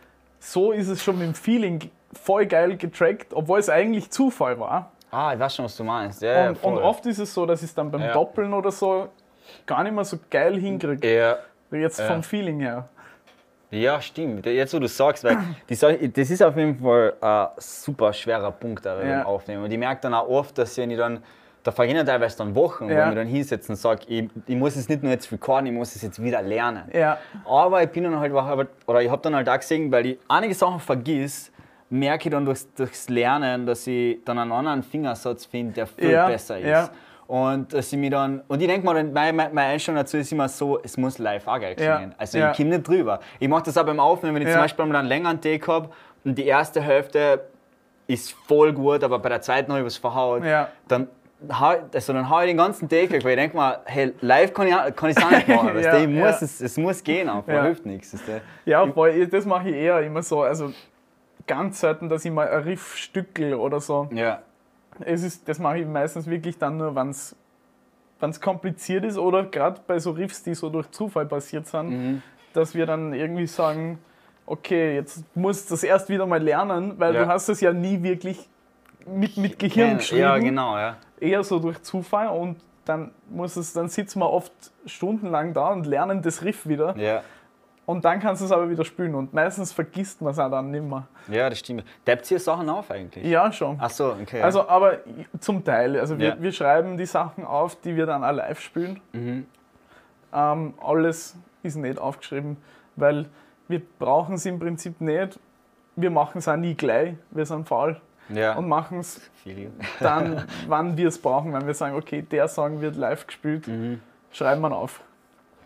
Speaker 2: so ist es schon mit dem Feeling voll geil getrackt, obwohl es eigentlich Zufall war.
Speaker 1: Ah, ich weiß schon, was du meinst. Ja,
Speaker 2: Und, und oft ist es so, dass ich es dann beim
Speaker 1: Ja.
Speaker 2: Doppeln oder so gar nicht mehr so geil hinkriege.
Speaker 1: ja,
Speaker 2: Jetzt
Speaker 1: Ja.
Speaker 2: vom Feeling her.
Speaker 1: ja, stimmt. Jetzt, wo du sagst, weil die das ist auf jeden Fall ein super schwerer Punkt auch beim
Speaker 2: Ja.
Speaker 1: Aufnehmen. Und ich merke dann auch oft, dass ich dann, da vergehen teilweise dann Wochen, wo
Speaker 2: Ja.
Speaker 1: ich mich dann hinsetze und sage, ich, ich muss es nicht nur jetzt recorden, ich muss es jetzt wieder lernen.
Speaker 2: Ja,
Speaker 1: Aber ich bin dann halt, oder ich habe dann halt auch gesehen, weil ich einige Sachen vergiss, merke ich dann durchs, durchs Lernen, dass ich dann einen anderen Fingersatz finde, der viel
Speaker 2: Ja,
Speaker 1: besser ist.
Speaker 2: Ja.
Speaker 1: Und dass ich mir dann, und ich denke mal, meine, meine Einstellung dazu ist immer so, es muss live auch geil
Speaker 2: Ja,
Speaker 1: klingen. Also
Speaker 2: ja.
Speaker 1: ich komme nicht drüber. Ich mache das auch beim Aufnehmen, wenn ich
Speaker 2: Ja.
Speaker 1: zum Beispiel mal einen längeren Take habe und die erste Hälfte ist voll gut, aber bei der zweiten habe ich was verhaut,
Speaker 2: Ja.
Speaker 1: dann also dann hau ich den ganzen Take weg, weil ich denke mal, hey, live kann ich kann ich es auch nicht machen. (laughs) weißt
Speaker 2: Ja,
Speaker 1: ich muss,
Speaker 2: ja.
Speaker 1: es, es muss gehen einfach,
Speaker 2: Ja.
Speaker 1: hilft nichts. weißt du?
Speaker 2: ja ich- das mache ich eher immer so. Also ganz selten, dass ich mal ein Riff stückel oder so.
Speaker 1: Ja.
Speaker 2: Es ist, das mache ich meistens wirklich dann nur, wenn es kompliziert ist oder gerade bei so Riffs, die so durch Zufall passiert sind,
Speaker 1: Mhm.
Speaker 2: dass wir dann irgendwie sagen, okay, jetzt musst du das erst wieder mal lernen, weil
Speaker 1: Ja.
Speaker 2: du hast es ja nie wirklich mit, mit Gehirn geschrieben.
Speaker 1: Ja, genau, ja.
Speaker 2: Eher so durch Zufall und dann muss es, dann sitzen wir oft stundenlang da und lernen das Riff wieder
Speaker 1: Ja,
Speaker 2: und dann kannst du es aber wieder spielen und meistens vergisst man es auch dann nicht mehr.
Speaker 1: ja das stimmt. Tappt ihr Sachen auf eigentlich?
Speaker 2: Ja, schon.
Speaker 1: Ach so, okay.
Speaker 2: Also, aber zum Teil. Also, wir,
Speaker 1: Ja.
Speaker 2: wir schreiben die Sachen auf, die wir dann auch live spielen.
Speaker 1: Mhm.
Speaker 2: Ähm, alles ist nicht aufgeschrieben, weil wir brauchen es im Prinzip nicht. Wir machen es auch nie gleich. Wir sind faul
Speaker 1: ja.
Speaker 2: und machen es dann, (laughs) wann wir es brauchen. Wenn wir sagen, okay, der Song wird live gespielt,
Speaker 1: Mhm.
Speaker 2: schreiben wir auf.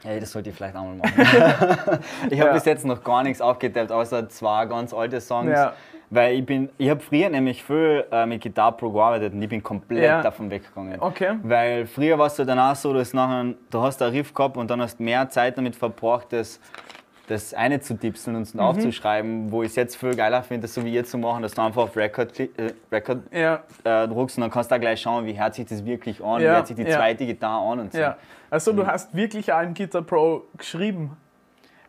Speaker 1: Ja, das sollte ich vielleicht auch mal machen. (laughs) ich habe
Speaker 2: Ja.
Speaker 1: bis jetzt noch gar nichts aufgetappt, außer zwei ganz alte Songs.
Speaker 2: Ja.
Speaker 1: Weil ich bin, ich habe früher nämlich viel äh, mit Guitar Pro gearbeitet und ich bin komplett
Speaker 2: Ja.
Speaker 1: davon weggegangen.
Speaker 2: Okay.
Speaker 1: Weil früher war es ja dann auch so, dass nachher, du hast einen Riff gehabt und dann hast du mehr Zeit damit verbracht, das, das eine zu tipseln und
Speaker 2: Mhm.
Speaker 1: aufzuschreiben, wo ich es jetzt viel geiler finde, das so wie jetzt zu machen, dass du einfach auf Record, äh, Record
Speaker 2: Ja,
Speaker 1: äh, druckst und dann kannst du da gleich schauen, wie hört sich das wirklich an, wie
Speaker 2: Ja,
Speaker 1: hört sich die
Speaker 2: ja.
Speaker 1: zweite Gitarre an und so.
Speaker 2: ja. Also, du hast wirklich auch im Guitar Pro geschrieben.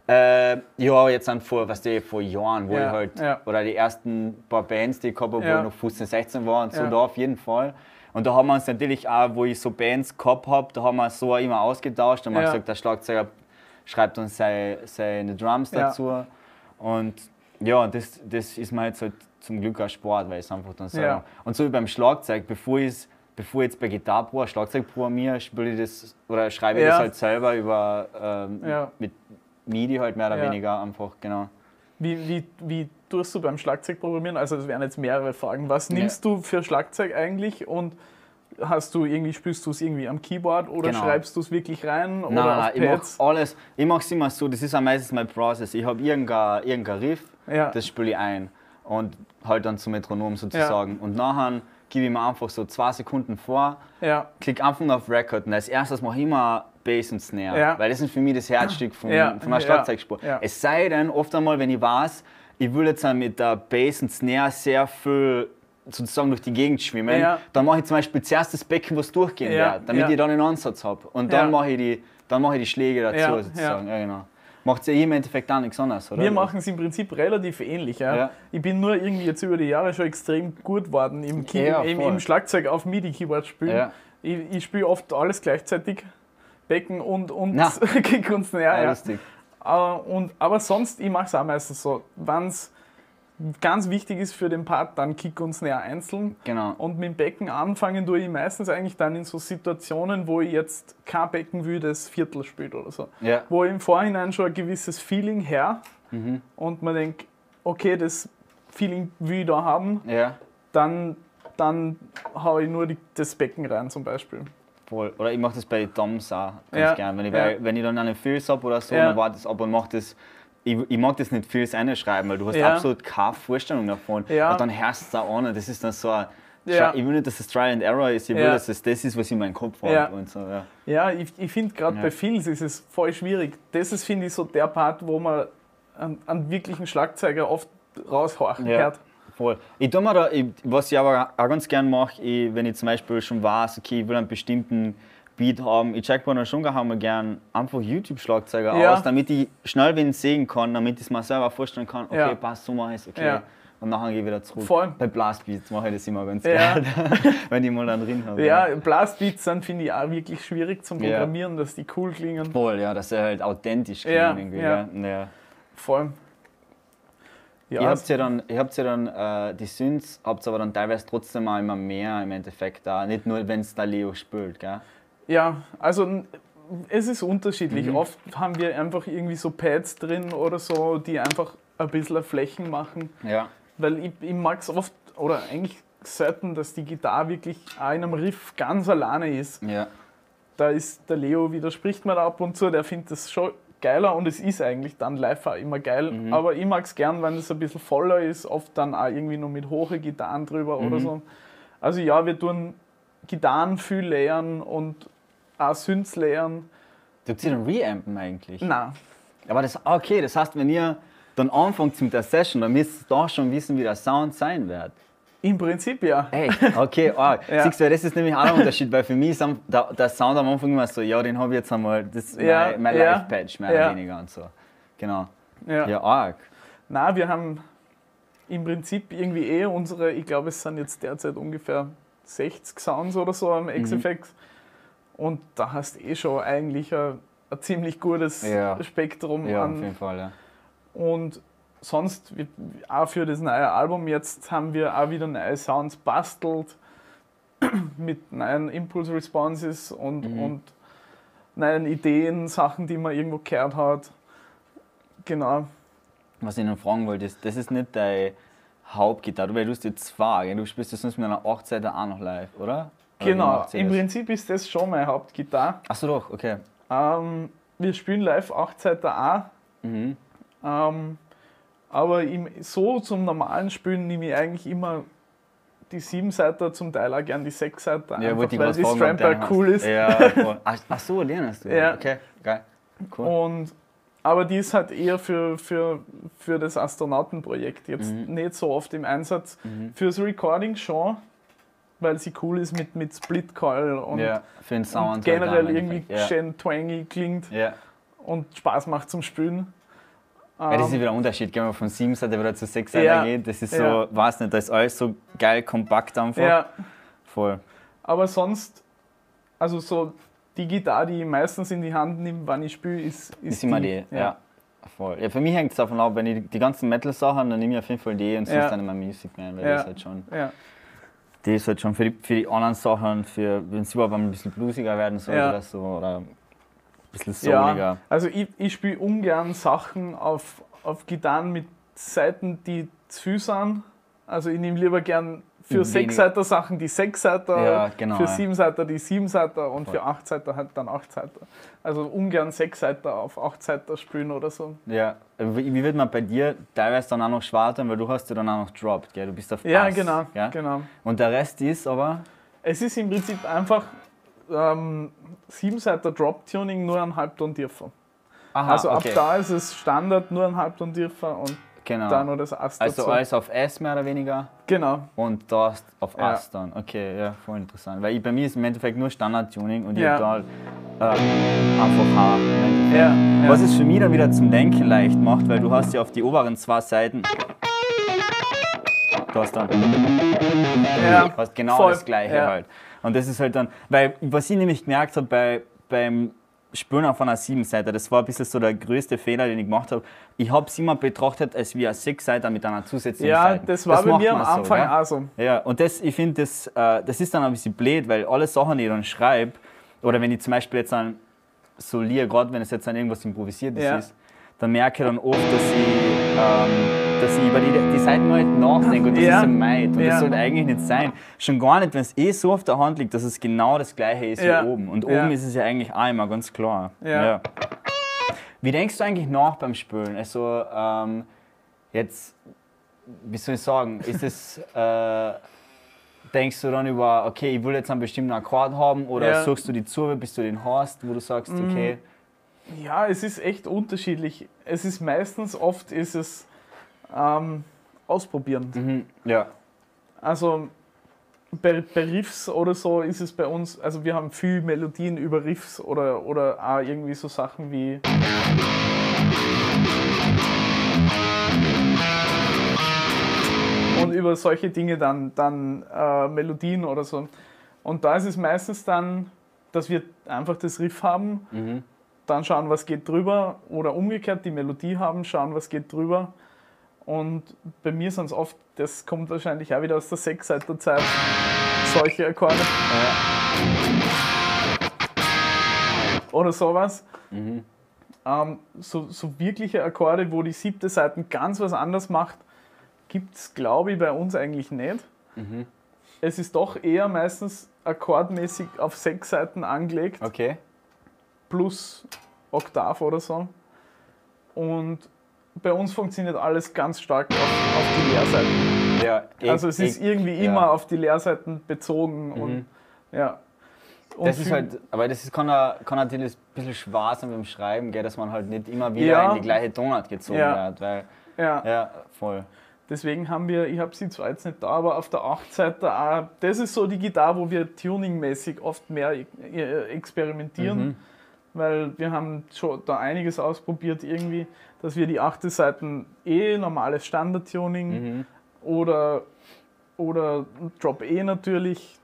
Speaker 1: Äh, ja, jetzt dann vor, was die, vor Jahren, wo ich halt, oder die ersten paar Bands, die ich gehabt habe, wo ich noch 15, 16 war und so, da auf jeden Fall. Und da haben wir uns natürlich auch, wo ich so Bands gehabt habe, da haben wir so immer ausgetauscht. Haben wir
Speaker 2: Ja.
Speaker 1: gesagt, der Schlagzeuger schreibt uns seine, seine Drums
Speaker 2: Ja.
Speaker 1: dazu. Und ja, das, das ist mir jetzt halt zum Glück auch Sport, weil ich es einfach dann selber.
Speaker 2: Ja.
Speaker 1: Und so wie beim Schlagzeug, bevor ich bevor ich jetzt bei Gitarre Pro ein Schlagzeug programmiere, spiele ich das oder schreibe ich
Speaker 2: Ja.
Speaker 1: das halt selber über ähm,
Speaker 2: Ja.
Speaker 1: mit MIDI halt mehr oder
Speaker 2: Ja.
Speaker 1: weniger einfach, genau.
Speaker 2: Wie, wie, wie tust du beim Schlagzeug programmieren? Also das wären jetzt mehrere Fragen. Was nimmst du für Schlagzeug eigentlich und hast du irgendwie, spielst du es irgendwie am Keyboard oder
Speaker 1: Genau.
Speaker 2: schreibst du es wirklich rein oder
Speaker 1: Nein,
Speaker 2: auf
Speaker 1: nein, ich mache alles. Ich mache es immer so, das ist auch meistens mein Prozess. Ich habe irgendein, irgendein Riff,
Speaker 2: Ja.
Speaker 1: das spiele ich ein und halt dann zum Metronom sozusagen. Und nachher gebe ich mir einfach so zwei Sekunden vor,
Speaker 2: ja,
Speaker 1: klick einfach auf Record und als erstes mache ich immer Bass und Snare,
Speaker 2: Ja.
Speaker 1: weil das ist für mich das Herzstück von,
Speaker 2: Ja,
Speaker 1: von einer
Speaker 2: ja,
Speaker 1: Schlagzeugspur.
Speaker 2: ja.
Speaker 1: Es sei denn, oft einmal, wenn ich weiß, ich will jetzt mit der Bass und Snare sehr viel sozusagen durch die Gegend schwimmen,
Speaker 2: Ja.
Speaker 1: dann mache ich zum Beispiel zuerst das Becken, was durchgehen
Speaker 2: Ja,
Speaker 1: wird, damit
Speaker 2: ja.
Speaker 1: ich dann einen Ansatz habe. Und dann mache ich die, dann mache ich die Schläge dazu sozusagen. Ja. genau. Macht ja im Endeffekt auch nichts anderes, oder?
Speaker 2: Wir machen es im Prinzip relativ ähnlich. Ja. Ich bin nur irgendwie jetzt über die Jahre schon extrem gut geworden im, Key im, im Schlagzeug auf MIDI-Keyboard spielen. Ich, ich spiele oft alles gleichzeitig. Becken und, und. Kick und Snare.
Speaker 1: Ja,
Speaker 2: Ja,
Speaker 1: lustig.
Speaker 2: Aber, und, aber sonst, ich mache es auch meistens so. Wenn es ganz wichtig ist für den Part, dann Kick und Snare einzeln.
Speaker 1: Genau.
Speaker 2: Und mit dem Becken anfangen tue ich meistens eigentlich dann in so Situationen, wo ich jetzt kein Becken will, das Viertel spielt oder so.
Speaker 1: Ja.
Speaker 2: Wo ich im Vorhinein schon ein gewisses Feeling her
Speaker 1: Mhm.
Speaker 2: und man denkt, okay, das Feeling will ich da haben,
Speaker 1: Ja.
Speaker 2: dann, dann haue ich nur die, das Becken rein zum Beispiel.
Speaker 1: Voll. Oder ich mache das bei Toms auch ganz
Speaker 2: Ja,
Speaker 1: gern. Wenn ich, wenn ich dann einen Filz habe oder so,
Speaker 2: Ja.
Speaker 1: dann warte ich ab und mache das. Ich, ich mag das nicht Filz einschreiben, weil du hast
Speaker 2: Ja.
Speaker 1: absolut keine Vorstellung davon.
Speaker 2: Ja.
Speaker 1: Und dann hörst du es auch an. Das ist dann so ein.
Speaker 2: Ja.
Speaker 1: Ich will nicht, dass das Trial and Error ist, ich will, dass das das ist, was in meinem Kopf
Speaker 2: Ja.
Speaker 1: habe. Und so, ja.
Speaker 2: Ja, ich, ich finde gerade bei Filz ist es voll schwierig. Das ist, finde ich, so der Part, wo man einen, einen wirklichen Schlagzeuger oft raushorchen
Speaker 1: Ja.
Speaker 2: hört.
Speaker 1: Voll. Ich tu mir da, ich, was ich aber auch ganz gern mache, wenn ich zum Beispiel schon weiß, okay, ich will einen bestimmten Beat haben. Ich check bei einer Schunga haben wir gern einfach YouTube-Schlagzeuger
Speaker 2: Ja.
Speaker 1: aus, damit ich schnell wen sehen kann, damit ich es mir selber vorstellen kann, okay,
Speaker 2: Ja.
Speaker 1: passt, so mache ich es, okay.
Speaker 2: Ja.
Speaker 1: Und nachher gehe ich wieder zurück.
Speaker 2: Voll.
Speaker 1: Bei Blastbeats mache ich das immer ganz
Speaker 2: Ja.
Speaker 1: gerne, (laughs) wenn ich mal dann drin habe.
Speaker 2: Ja, Blastbeats sind, finde ich, auch wirklich schwierig zum. Programmieren, dass die cool klingen.
Speaker 1: Voll, ja, dass er halt authentisch klingt
Speaker 2: Ja,
Speaker 1: irgendwie.
Speaker 2: ja. Voll. Ja,
Speaker 1: ihr habt ja dann, ihr habt ja dann äh, die Synths, habt aber dann teilweise trotzdem auch immer mehr im Endeffekt da. Nicht nur, wenn es da Leo spielt, gell?
Speaker 2: Ja, also es ist unterschiedlich.
Speaker 1: Mhm.
Speaker 2: Oft haben wir einfach irgendwie so Pads drin oder so, die einfach ein bisschen Flächen machen.
Speaker 1: Ja.
Speaker 2: Weil ich, ich mag es oft, oder eigentlich selten, dass die Gitarre wirklich auch in einem Riff ganz alleine ist.
Speaker 1: Ja.
Speaker 2: Da ist der Leo, widerspricht mir da ab und zu, der findet das schon geiler und es ist eigentlich dann live auch immer geil.
Speaker 1: Mhm.
Speaker 2: Aber ich mag es gern, wenn es ein bisschen voller ist, oft dann auch irgendwie noch mit hohen Gitarren drüber oder
Speaker 1: Mhm.
Speaker 2: so. Also ja, wir tun Gitarren viel layern und auch Synths layern.
Speaker 1: Tut ihr dann reampen eigentlich?
Speaker 2: Na,
Speaker 1: Aber das, ah, okay, das heißt, wenn ihr dann anfangt mit der Session, dann müsst ihr da schon wissen, wie der Sound sein wird.
Speaker 2: im Prinzip ja.
Speaker 1: Echt? Okay, (laughs) ah,
Speaker 2: Ja.
Speaker 1: siehst du, das ist nämlich auch ein Unterschied, weil für mich ist der, der Sound am Anfang immer so, ja, den habe ich jetzt einmal, das ist
Speaker 2: Ja,
Speaker 1: mein, mein
Speaker 2: ja.
Speaker 1: Live-Patch, mehr
Speaker 2: Ja.
Speaker 1: oder weniger und so. Genau.
Speaker 2: Ja.
Speaker 1: Ja, arg.
Speaker 2: Na, wir haben im Prinzip irgendwie eh unsere, ich glaube, es sind jetzt derzeit ungefähr 60 Sounds oder so am
Speaker 1: Mhm.
Speaker 2: Und da hast eh schon eigentlich ein, ein ziemlich gutes
Speaker 1: Ja.
Speaker 2: Spektrum
Speaker 1: Ja, auf
Speaker 2: an.
Speaker 1: jeden Fall, ja.
Speaker 2: Und sonst, auch für das neue Album jetzt haben wir auch wieder neue Sounds bastelt (clears throat) mit neuen Impulse Responses und,
Speaker 1: Mhm.
Speaker 2: und neuen Ideen, Sachen, die man irgendwo gehört hat. Genau.
Speaker 1: Was ich noch fragen wollte, ist, das ist nicht deine Hauptgitarre, weil du hast jetzt zwei, du spielst das sonst mit einer 8 auch noch live, oder?
Speaker 2: Genau, im? Prinzip ist das schon meine Hauptgitarre.
Speaker 1: Achso, doch, okay.
Speaker 2: Ähm, wir spielen live 8 Seiter A,
Speaker 1: Mhm.
Speaker 2: ähm, aber im, so zum normalen Spielen nehme ich eigentlich immer die 7 Seiter, zum Teil auch gern die 6 Seiter,
Speaker 1: Ja, ich
Speaker 2: weil die Stramper cool ist.
Speaker 1: Ja, (laughs) voll. Ach, ach so, den hast du.
Speaker 2: Ja.
Speaker 1: Okay, geil. Cool.
Speaker 2: Und, aber die ist halt eher für, für, für das Astronautenprojekt jetzt
Speaker 1: Mhm.
Speaker 2: nicht so oft im Einsatz. Fürs Recording schon, weil sie cool ist mit, mit Split Coil und,
Speaker 1: ja, für den Sound.
Speaker 2: und
Speaker 1: halt
Speaker 2: generell
Speaker 1: im
Speaker 2: irgendwie
Speaker 1: Endeffekt,
Speaker 2: schön twangy klingt
Speaker 1: Ja. ja.
Speaker 2: und Spaß macht zum Spielen.
Speaker 1: Ja, das ist
Speaker 2: Ähm,
Speaker 1: wieder ein Unterschied, wenn man von 7 Seite wieder zu 6 Seite
Speaker 2: Ja.
Speaker 1: geht. Das ist so,
Speaker 2: Ja.
Speaker 1: weiß nicht, da ist alles so geil kompakt einfach.
Speaker 2: ja,
Speaker 1: Voll.
Speaker 2: aber sonst, also so die Gitarre, die ich meistens in die Hand nehme, wann ich spiele, ist, ist,
Speaker 1: Ist immer die, ja. Voll. Ja, für mich hängt es davon ab, wenn ich die ganzen Metal-Sachen, dann nehme ich auf jeden Fall die und sonst
Speaker 2: Ja.
Speaker 1: dann immer Music Man, weil
Speaker 2: Ja.
Speaker 1: das halt schon,
Speaker 2: Ja.
Speaker 1: Die ist halt schon für die, für die anderen Sachen, für, wenn es überhaupt ein bisschen bluesiger werden soll
Speaker 2: Ja.
Speaker 1: oder so, oder ein bisschen
Speaker 2: Ja,
Speaker 1: souliger.
Speaker 2: also ich, ich spiele ungern Sachen auf, auf Gitarren mit Seiten, die zu viel sind. Also ich nehme lieber gern für. Sechsseiter Sachen die Sechsseiter,
Speaker 1: Ja, genau,
Speaker 2: für
Speaker 1: ja.
Speaker 2: Siebenseiter die Siebenseiter und
Speaker 1: Voll.
Speaker 2: für Achtseiter halt dann Achtseiter. Also ungern Sechsseiter auf Achtseiter spielen oder so.
Speaker 1: Ja, wie wird man bei dir teilweise dann auch noch schwer tun, weil du hast ja dann auch noch dropped, gell? Du bist auf
Speaker 2: Ja,
Speaker 1: Bass,
Speaker 2: genau,
Speaker 1: Gell?
Speaker 2: genau.
Speaker 1: Und der Rest ist aber,
Speaker 2: Es ist im Prinzip einfach ähm, Siebenseiter Drop-Tuning nur ein Halbton tiefer.
Speaker 1: aha,
Speaker 2: also ab
Speaker 1: okay.
Speaker 2: da ist es Standard nur ein Halbton tiefer und
Speaker 1: genau.
Speaker 2: dann nur das Ast
Speaker 1: also
Speaker 2: dazu.
Speaker 1: alles auf S mehr oder weniger
Speaker 2: Genau.
Speaker 1: und das auf
Speaker 2: Ja.
Speaker 1: Ass dann. Okay, ja, voll interessant. Weil ich, bei mir ist im Endeffekt nur Standard-Tuning und ich
Speaker 2: Ja.
Speaker 1: da äh, einfach H.
Speaker 2: Ja.
Speaker 1: Was es für mich dann wieder zum Denken leicht macht, weil du hast ja auf die oberen zwei Seiten du hast dann
Speaker 2: Ja,
Speaker 1: hast genau
Speaker 2: voll.
Speaker 1: das Gleiche
Speaker 2: Ja.
Speaker 1: halt. Und das ist halt dann, weil was ich nämlich gemerkt habe bei, beim Spüren von einer 7-Seite, das war ein bisschen so der größte Fehler, den ich gemacht habe. Ich habe es immer betrachtet als wie eine 6-Seite mit einer zusätzlichen
Speaker 2: Ja,
Speaker 1: Seite.
Speaker 2: das war bei
Speaker 1: macht
Speaker 2: mir am
Speaker 1: man so,
Speaker 2: Anfang
Speaker 1: gell?
Speaker 2: auch so.
Speaker 1: Ja, und das, ich finde, das, äh, das ist dann ein bisschen blöd, weil alle Sachen, die ich dann schreibe, oder wenn ich zum Beispiel jetzt an so Lier, gerade wenn es jetzt an irgendwas Improvisiertes
Speaker 2: Ja.
Speaker 1: ist, dann merke ich dann oft, dass ich, ähm, dass ich über die, die Seiten halt nachdenke und das
Speaker 2: Ja.
Speaker 1: ist ein Meid. Und
Speaker 2: Ja.
Speaker 1: das sollte eigentlich nicht sein. Schon gar nicht, wenn es eh so auf der Hand liegt, dass es genau das gleiche ist
Speaker 2: Ja.
Speaker 1: wie oben. Und oben ist es ja eigentlich auch immer ganz klar.
Speaker 2: Ja.
Speaker 1: Wie denkst du eigentlich nach beim Spülen? Also, ähm, jetzt, wie soll ich sagen, ist es, (laughs) äh, denkst du dann über, okay, ich will jetzt einen bestimmten Akkord haben oder suchst du die zu, bis du den hast, wo du sagst,
Speaker 2: Mhm.
Speaker 1: okay,
Speaker 2: Ja, es ist echt unterschiedlich. Es ist meistens, oft ist es ähm, ausprobieren.
Speaker 1: mhm, ja,
Speaker 2: Also bei, bei Riffs oder so ist es bei uns, also wir haben viel Melodien über Riffs oder, oder auch irgendwie so Sachen wie. Und über solche Dinge dann, dann äh, Melodien oder so. Und da ist es meistens dann, dass wir einfach das Riff haben,
Speaker 1: Mhm.
Speaker 2: dann schauen, was geht drüber oder umgekehrt die Melodie haben, schauen, was geht drüber. Und bei mir sind es oft, das kommt wahrscheinlich auch wieder aus der Sechsseiter-Zeit, solche Akkorde oder sowas.
Speaker 1: Mhm.
Speaker 2: Ähm, so, so wirkliche Akkorde, wo die siebte Seite ganz was anderes macht, gibt es, glaube ich, bei uns eigentlich nicht.
Speaker 1: Mhm.
Speaker 2: Es ist doch eher meistens akkordmäßig auf sechs Seiten angelegt.
Speaker 1: Okay.
Speaker 2: plus Oktav oder so. Und bei uns funktioniert alles ganz stark auf, auf die Leerseiten.
Speaker 1: Ja, eh-
Speaker 2: Also es ist
Speaker 1: eh-
Speaker 2: irgendwie
Speaker 1: ja.
Speaker 2: immer auf die Leerseiten bezogen und ja. Und
Speaker 1: Das ist halt, aber das ist, kann, auch- kann natürlich ein bisschen schwer sein beim Schreiben, gell, dass man halt nicht immer wieder
Speaker 2: Ja.
Speaker 1: in die gleiche Tonart gezogen
Speaker 2: Ja.
Speaker 1: wird. Weil,
Speaker 2: ja.
Speaker 1: ja, voll.
Speaker 2: Deswegen haben wir, ich habe sie zwar jetzt nicht da, aber auf der 8 Seite auch, das ist so die Gitarre, wo wir tuningmäßig oft mehr äh, experimentieren,
Speaker 1: Mhm.
Speaker 2: weil wir haben schon da einiges ausprobiert irgendwie, dass wir die achte Seiten eh normales Standard-Tuning
Speaker 1: Mhm.
Speaker 2: oder, oder Drop E natürlich.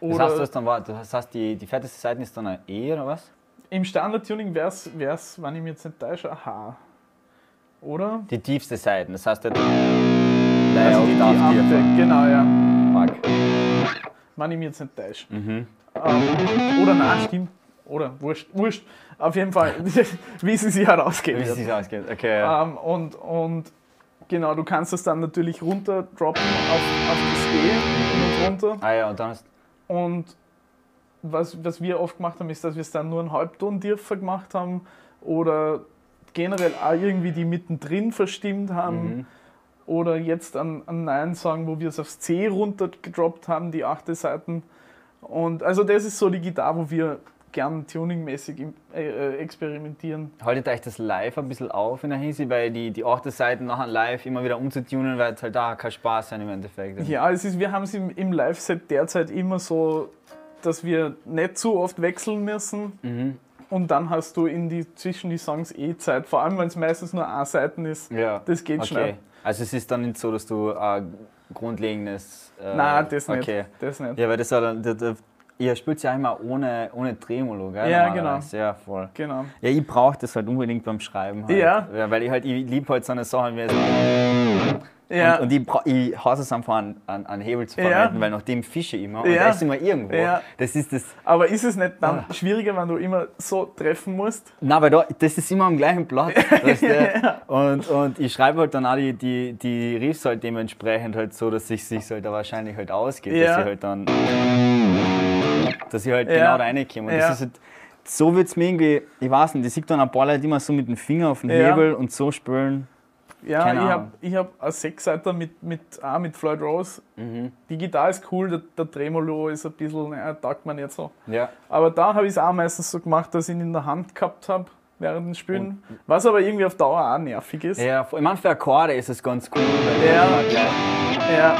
Speaker 1: Das heißt, du hast dann, das heißt, die, die fetteste Seite ist dann ein E oder was?
Speaker 2: im Standard-Tuning wäre es, wenn ich mich jetzt nicht täusche, ein H. Oder?
Speaker 1: Die tiefste Seite. Das heißt, der
Speaker 2: Also die, die achte, genau, ja.
Speaker 1: Fuck.
Speaker 2: Wenn ich mich jetzt nicht täusche.
Speaker 1: Mhm.
Speaker 2: Ähm, oder nein, stimmt. Oder wurscht, wurscht. Auf jeden Fall, (laughs) wie sie sich herausgeben
Speaker 1: Wie es
Speaker 2: wird.
Speaker 1: sich ausgeht. Okay, ja.
Speaker 2: Ähm, und, und genau, du kannst das dann natürlich runterdroppen auf, auf das E und runter.
Speaker 1: Ah ja, und dann hast
Speaker 2: Und was, was wir oft gemacht haben, ist, dass wir es dann nur einen Halbton tiefer gemacht haben oder generell auch irgendwie die mittendrin verstimmt haben.
Speaker 1: Mhm.
Speaker 2: Oder jetzt an, an neuen Song, wo wir es aufs C runtergedroppt haben, die achte Seiten. Und also das ist so die Gitarre, wo wir gern tuningmäßig äh, äh, experimentieren.
Speaker 1: haltet euch das live ein bisschen auf in der Hinsicht, weil die, die achte Seite nachher live immer wieder umzutunen, weil es halt da kein Spaß sein im Endeffekt.
Speaker 2: Ja, es ist, wir haben es im, im Live-Set derzeit immer so, dass wir nicht zu oft wechseln müssen.
Speaker 1: Mhm.
Speaker 2: Und dann hast du in die, zwischen die Songs eh Zeit, vor allem wenn es meistens nur A-Seiten ist.
Speaker 1: Ja.
Speaker 2: Das geht
Speaker 1: okay.
Speaker 2: schnell.
Speaker 1: Also es ist dann nicht so, dass du ein grundlegendes... Äh,
Speaker 2: Nein, das nicht.
Speaker 1: Okay.
Speaker 2: Das nicht.
Speaker 1: Ja, weil das war dann... Da, da, ihr spielt ja immer ohne, ohne Tremolo, gell?
Speaker 2: Ja,
Speaker 1: normalerweise. Ja, voll.
Speaker 2: Genau.
Speaker 1: Ja, ich brauche das halt unbedingt beim Schreiben. Halt.
Speaker 2: Ja.
Speaker 1: Weil ich halt, ich liebe halt so eine Sachen wie so
Speaker 2: Ja.
Speaker 1: Und, und ich, ich hasse es einfach an, an, an Hebel zu
Speaker 2: Ja.
Speaker 1: verwenden, weil nach dem fische ich immer und
Speaker 2: Ja.
Speaker 1: da ist immer irgendwo.
Speaker 2: Ja.
Speaker 1: Das ist das.
Speaker 2: Aber ist es nicht dann
Speaker 1: Ah.
Speaker 2: schwieriger, wenn du immer so treffen musst?
Speaker 1: Nein, weil da, das ist immer am gleichen Platz. (laughs) du? und, und ich schreibe halt dann auch die, die, die Riffs halt dementsprechend halt so, dass es sich halt da wahrscheinlich halt ausgeht. Dass
Speaker 2: Ja.
Speaker 1: ich halt dann. Dass ich halt
Speaker 2: Ja.
Speaker 1: genau reinkomme. Und
Speaker 2: Ja.
Speaker 1: das ist halt, so wird es mir irgendwie, ich weiß nicht, ich sehe dann ein paar Leute immer so mit dem Finger auf den
Speaker 2: Ja.
Speaker 1: Hebel und so spielen.
Speaker 2: Ja,
Speaker 1: Keine
Speaker 2: ich habe ich hab eine Sechsseiter mit, mit, auch mit Floyd Rose.
Speaker 1: Mhm.
Speaker 2: Die Gitarre ist cool, der, der Tremolo ist ein bisschen, naja, taugt man nicht so.
Speaker 1: Ja.
Speaker 2: Aber da habe ich es auch meistens so gemacht, dass ich ihn in der Hand gehabt habe während dem Spielen. Was aber irgendwie auf Dauer auch nervig ist.
Speaker 1: Ja, ich meine, für Akkorde ist es ganz cool.
Speaker 2: Ja.
Speaker 1: gleich-
Speaker 2: Ja.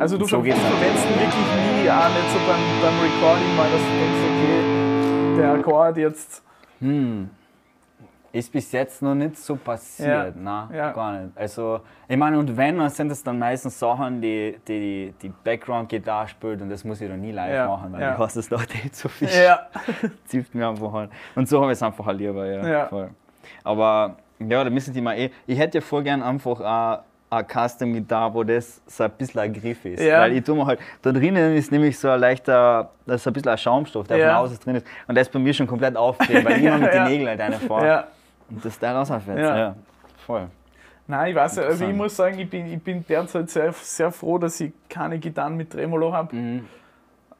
Speaker 2: Also du
Speaker 1: So
Speaker 2: verwendest ihn wirklich nie, auch nicht so beim, beim Recording, weil das denkst, okay, der Akkord jetzt.
Speaker 1: Hm. Ist bis jetzt noch nicht so passiert,
Speaker 2: Ja.
Speaker 1: Nein,
Speaker 2: Ja.
Speaker 1: gar nicht. Also, ich meine, und wenn, dann sind das dann meistens Sachen, die die, die Background-Gitarre spielt und das muss ich dann nie live
Speaker 2: Ja.
Speaker 1: machen, weil
Speaker 2: Ja.
Speaker 1: ich hasse es da nicht so viel.
Speaker 2: Ja. (laughs)
Speaker 1: Zieht mir einfach an. Und so habe ich es einfach lieber, ja.
Speaker 2: Ja.
Speaker 1: Voll. Aber, ja, da müssen die mal eh. Ich hätte ja voll gern einfach eine, Custom-Gitarre, wo das so ein bisschen ein Griff ist.
Speaker 2: Ja.
Speaker 1: Weil ich tue mir halt, da drinnen ist nämlich so ein leichter, das ist ein bisschen ein Schaumstoff, der
Speaker 2: Ja.
Speaker 1: von außen drin ist. Und der ist bei mir schon komplett aufgedreht, weil ich immer mit (laughs) den Nägeln halt eine fahre.
Speaker 2: ja.
Speaker 1: Und das Teil rausfällt.
Speaker 2: Ja.
Speaker 1: Ja. Voll.
Speaker 2: Nein, ich weiß, also ich muss sagen, ich bin, ich bin derzeit sehr, sehr froh, dass ich keine Gitarren mit Tremolo habe.
Speaker 1: Mhm.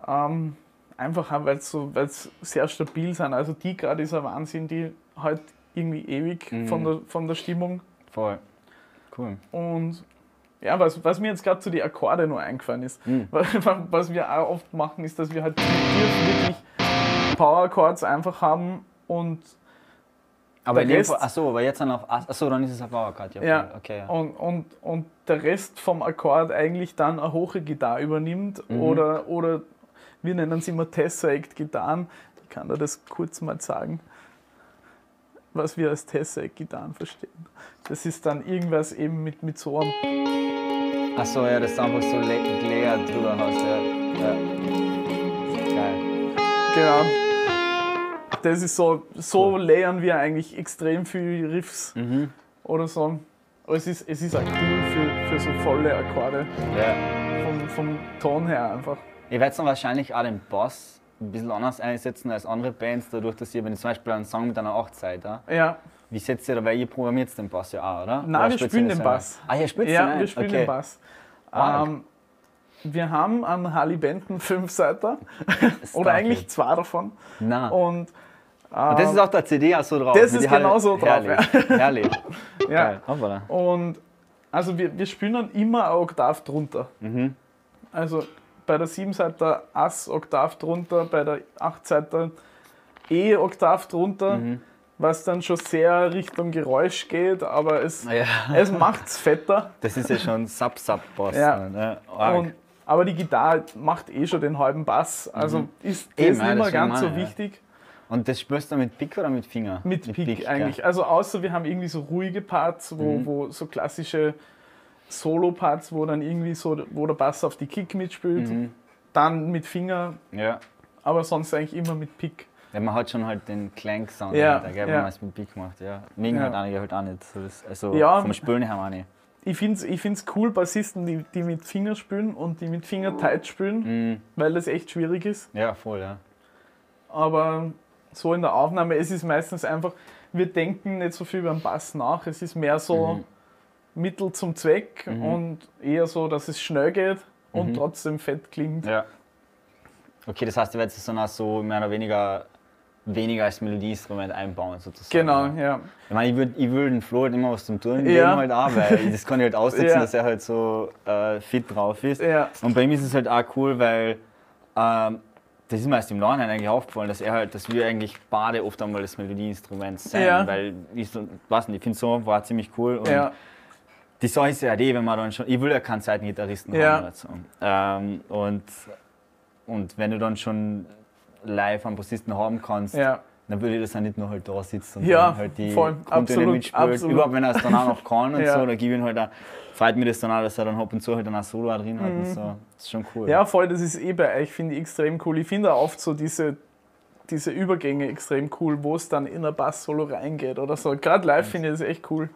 Speaker 2: Ähm, einfach auch, weil sie so, weil's sehr stabil sind. Also die gerade ist ein Wahnsinn, die halt irgendwie ewig
Speaker 1: Mhm.
Speaker 2: von, der, von der Stimmung.
Speaker 1: Voll. Cool.
Speaker 2: Und ja, was, was mir jetzt gerade zu den Akkorde noch eingefallen ist, (laughs)
Speaker 1: Mhm.
Speaker 2: was wir auch oft machen, ist, dass wir halt wir wirklich Power Chords einfach haben und
Speaker 1: Aber
Speaker 2: der Rest,
Speaker 1: Fall, achso, aber jetzt dann auf Ass. Achso, dann ist es auf Auerkart. Ja,
Speaker 2: ja,
Speaker 1: voll. okay. Ja.
Speaker 2: Und, und, und der Rest vom Akkord eigentlich dann eine hohe Gitarre übernimmt
Speaker 1: Mhm.
Speaker 2: oder, oder wir nennen es immer Tesseract-Gitarren. Ich kann dir das kurz mal sagen, was wir als Tesseract-Gitarren verstehen. Das ist dann irgendwas eben mit, mit so einem
Speaker 1: Achso, ja, das ist einfach so le leer drüber hast. Ja. ja. Geil.
Speaker 2: Genau. Das ist so, so layern wir eigentlich extrem viel Riffs
Speaker 1: Mhm.
Speaker 2: oder so. Aber es ist, es ist auch cool für, für so volle Akkorde
Speaker 1: Ja.
Speaker 2: vom, vom Ton her einfach.
Speaker 1: Ihr werdet dann wahrscheinlich auch den Bass ein bisschen anders einsetzen als andere Bands, dadurch, dass ihr, wenn ihr zum Beispiel einen Song mit einer 8 seid, ja?
Speaker 2: Ja,
Speaker 1: wie setzt ihr da, weil ihr programmiert den Bass ja auch, oder?
Speaker 2: Nein,
Speaker 1: oder
Speaker 2: wir spielen den? Bass.
Speaker 1: Ah, ihr spielt
Speaker 2: ja
Speaker 1: den ein?
Speaker 2: wir spielen
Speaker 1: okay.
Speaker 2: den Bass.
Speaker 1: Arg.
Speaker 2: Ähm, wir haben einen Harley Benton Fünfseiter (laughs) oder
Speaker 1: Stop
Speaker 2: eigentlich zwei davon.
Speaker 1: Nein.
Speaker 2: Und,
Speaker 1: Und das ist auf der CD auch so drauf.
Speaker 2: Das ist
Speaker 1: die Halle-
Speaker 2: genau so drauf,
Speaker 1: Herrlich. (laughs) Herrlich. (laughs)
Speaker 2: ja,
Speaker 1: Geil.
Speaker 2: Und also wir, wir spielen dann immer eine Oktav drunter.
Speaker 1: Mhm.
Speaker 2: Also bei der 7-Seiter Ass Oktav drunter, bei der 8-Seiter E Oktav drunter,
Speaker 1: Mhm.
Speaker 2: was dann schon sehr Richtung Geräusch geht, aber es,
Speaker 1: Ja. (laughs)
Speaker 2: es macht es fetter.
Speaker 1: Das ist ja schon Sub-Sub-Bass.
Speaker 2: Ja.
Speaker 1: Ne? Arg.
Speaker 2: Und, aber die Gitarre macht eh schon den halben Bass, also ist das
Speaker 1: Mhm. Eben,
Speaker 2: nicht
Speaker 1: ja,
Speaker 2: mehr ganz so
Speaker 1: ja.
Speaker 2: wichtig.
Speaker 1: Und das spürst du mit Pick oder mit Finger?
Speaker 2: Mit Pick,
Speaker 1: gell?
Speaker 2: eigentlich. Also außer wir haben irgendwie so ruhige Parts, wo,
Speaker 1: Mhm.
Speaker 2: wo so klassische Solo-Parts, wo dann irgendwie so, wo der Bass auf die Kick mitspielt,
Speaker 1: Mhm.
Speaker 2: dann mit Finger,
Speaker 1: Ja.
Speaker 2: aber sonst eigentlich immer mit Pick.
Speaker 1: Ja, man hat schon halt den Clank-Sound,
Speaker 2: Ja,
Speaker 1: dahinter, gell, wenn
Speaker 2: ja.
Speaker 1: man es mit Pick macht. Ja. Mögen
Speaker 2: Ja.
Speaker 1: halt einige halt auch nicht. Also
Speaker 2: Ja.
Speaker 1: vom Spülen her auch nicht.
Speaker 2: Ich finde es ich find's cool, Bassisten, die, die mit Finger spielen und die mit Finger tight spielen,
Speaker 1: Mhm.
Speaker 2: weil das echt schwierig ist.
Speaker 1: Ja, voll, ja.
Speaker 2: Aber so in der Aufnahme, es ist meistens einfach, wir denken nicht so viel über den Bass nach, es ist mehr so
Speaker 1: Mhm.
Speaker 2: Mittel zum Zweck
Speaker 1: Mhm.
Speaker 2: und eher so, dass es schnell geht und
Speaker 1: Mhm.
Speaker 2: trotzdem fett klingt.
Speaker 1: Ja. Okay, das heißt, ihr werdet es dann auch so mehr oder weniger weniger als Melodieinstrument einbauen, sozusagen.
Speaker 2: Genau,
Speaker 1: ja. Ich meine, ich würde ich würd den Flo halt immer was zum Tun geben,
Speaker 2: Ja.
Speaker 1: halt auch, weil (laughs) das kann ich halt aussetzen,
Speaker 2: Ja.
Speaker 1: dass er halt so äh, fit drauf ist.
Speaker 2: Ja,
Speaker 1: Und bei ihm ist es halt auch cool, weil ähm, das ist mir erst im Nachhinein eigentlich aufgefallen, dass er halt, dass wir eigentlich beide oft einmal das Melodieinstrument sein,
Speaker 2: Ja.
Speaker 1: weil ich so, weiß nicht, ich finde so war ziemlich cool. Und die Sache ist ja die, wenn man dann schon, ich will ja keinen Seitengitarristen
Speaker 2: Ja.
Speaker 1: haben dazu. Ähm, und, und wenn du dann schon live einen Bassisten haben kannst,
Speaker 2: ja,
Speaker 1: dann würde ich das auch nicht nur halt da sitzen und
Speaker 2: Ja,
Speaker 1: dann halt die
Speaker 2: voll, absolut,
Speaker 1: mitspielt.
Speaker 2: absolut.
Speaker 1: Überhaupt wenn er es dann auch noch kann und (laughs)
Speaker 2: Ja.
Speaker 1: so, da gebe ich ihm halt auch, freut mich das dann auch, dass er dann ab und zu halt dann auch Solo auch drin hat und so. Das ist schon cool.
Speaker 2: Mhm. ja, voll, das ist eh bei euch, finde ich extrem cool. Ich finde auch oft so diese, diese Übergänge extrem cool, wo es dann in ein Bass-Solo reingeht oder so. Gerade live finde ich das echt cool.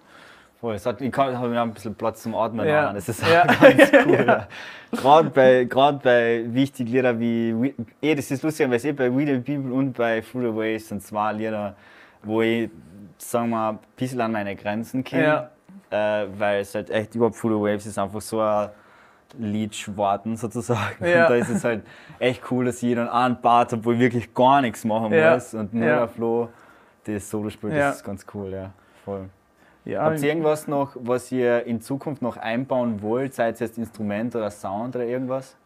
Speaker 1: Voll. Es hat, ich habe ein bisschen Platz zum Atmen.
Speaker 2: Ja.
Speaker 1: Das ist
Speaker 2: Ja. (laughs) (laughs)
Speaker 1: ganz cool. ja. Gerade bei, grad bei wichtigen Liedern wie, eh, das ist lustig, weil es eh bei We the People und bei Through the Waves sind zwei Lieder, wo ich, sagen wir, ein bisschen an meine Grenzen kenne. Äh, weil es halt echt überhaupt Through the Waves ist einfach so ein Liedschwarten sozusagen.
Speaker 2: Ja.
Speaker 1: Und da ist es halt echt cool, dass dann einen Part habe, wo ich wirklich gar nichts machen
Speaker 2: Ja.
Speaker 1: muss und nur
Speaker 2: Ja.
Speaker 1: der Flo das Solo spielt.
Speaker 2: Ja.
Speaker 1: Das ist ganz cool, ja. Voll.
Speaker 2: Ja,
Speaker 1: Habt ihr irgendwas noch, was ihr in Zukunft noch einbauen wollt, sei es jetzt Instrument oder Sound oder irgendwas?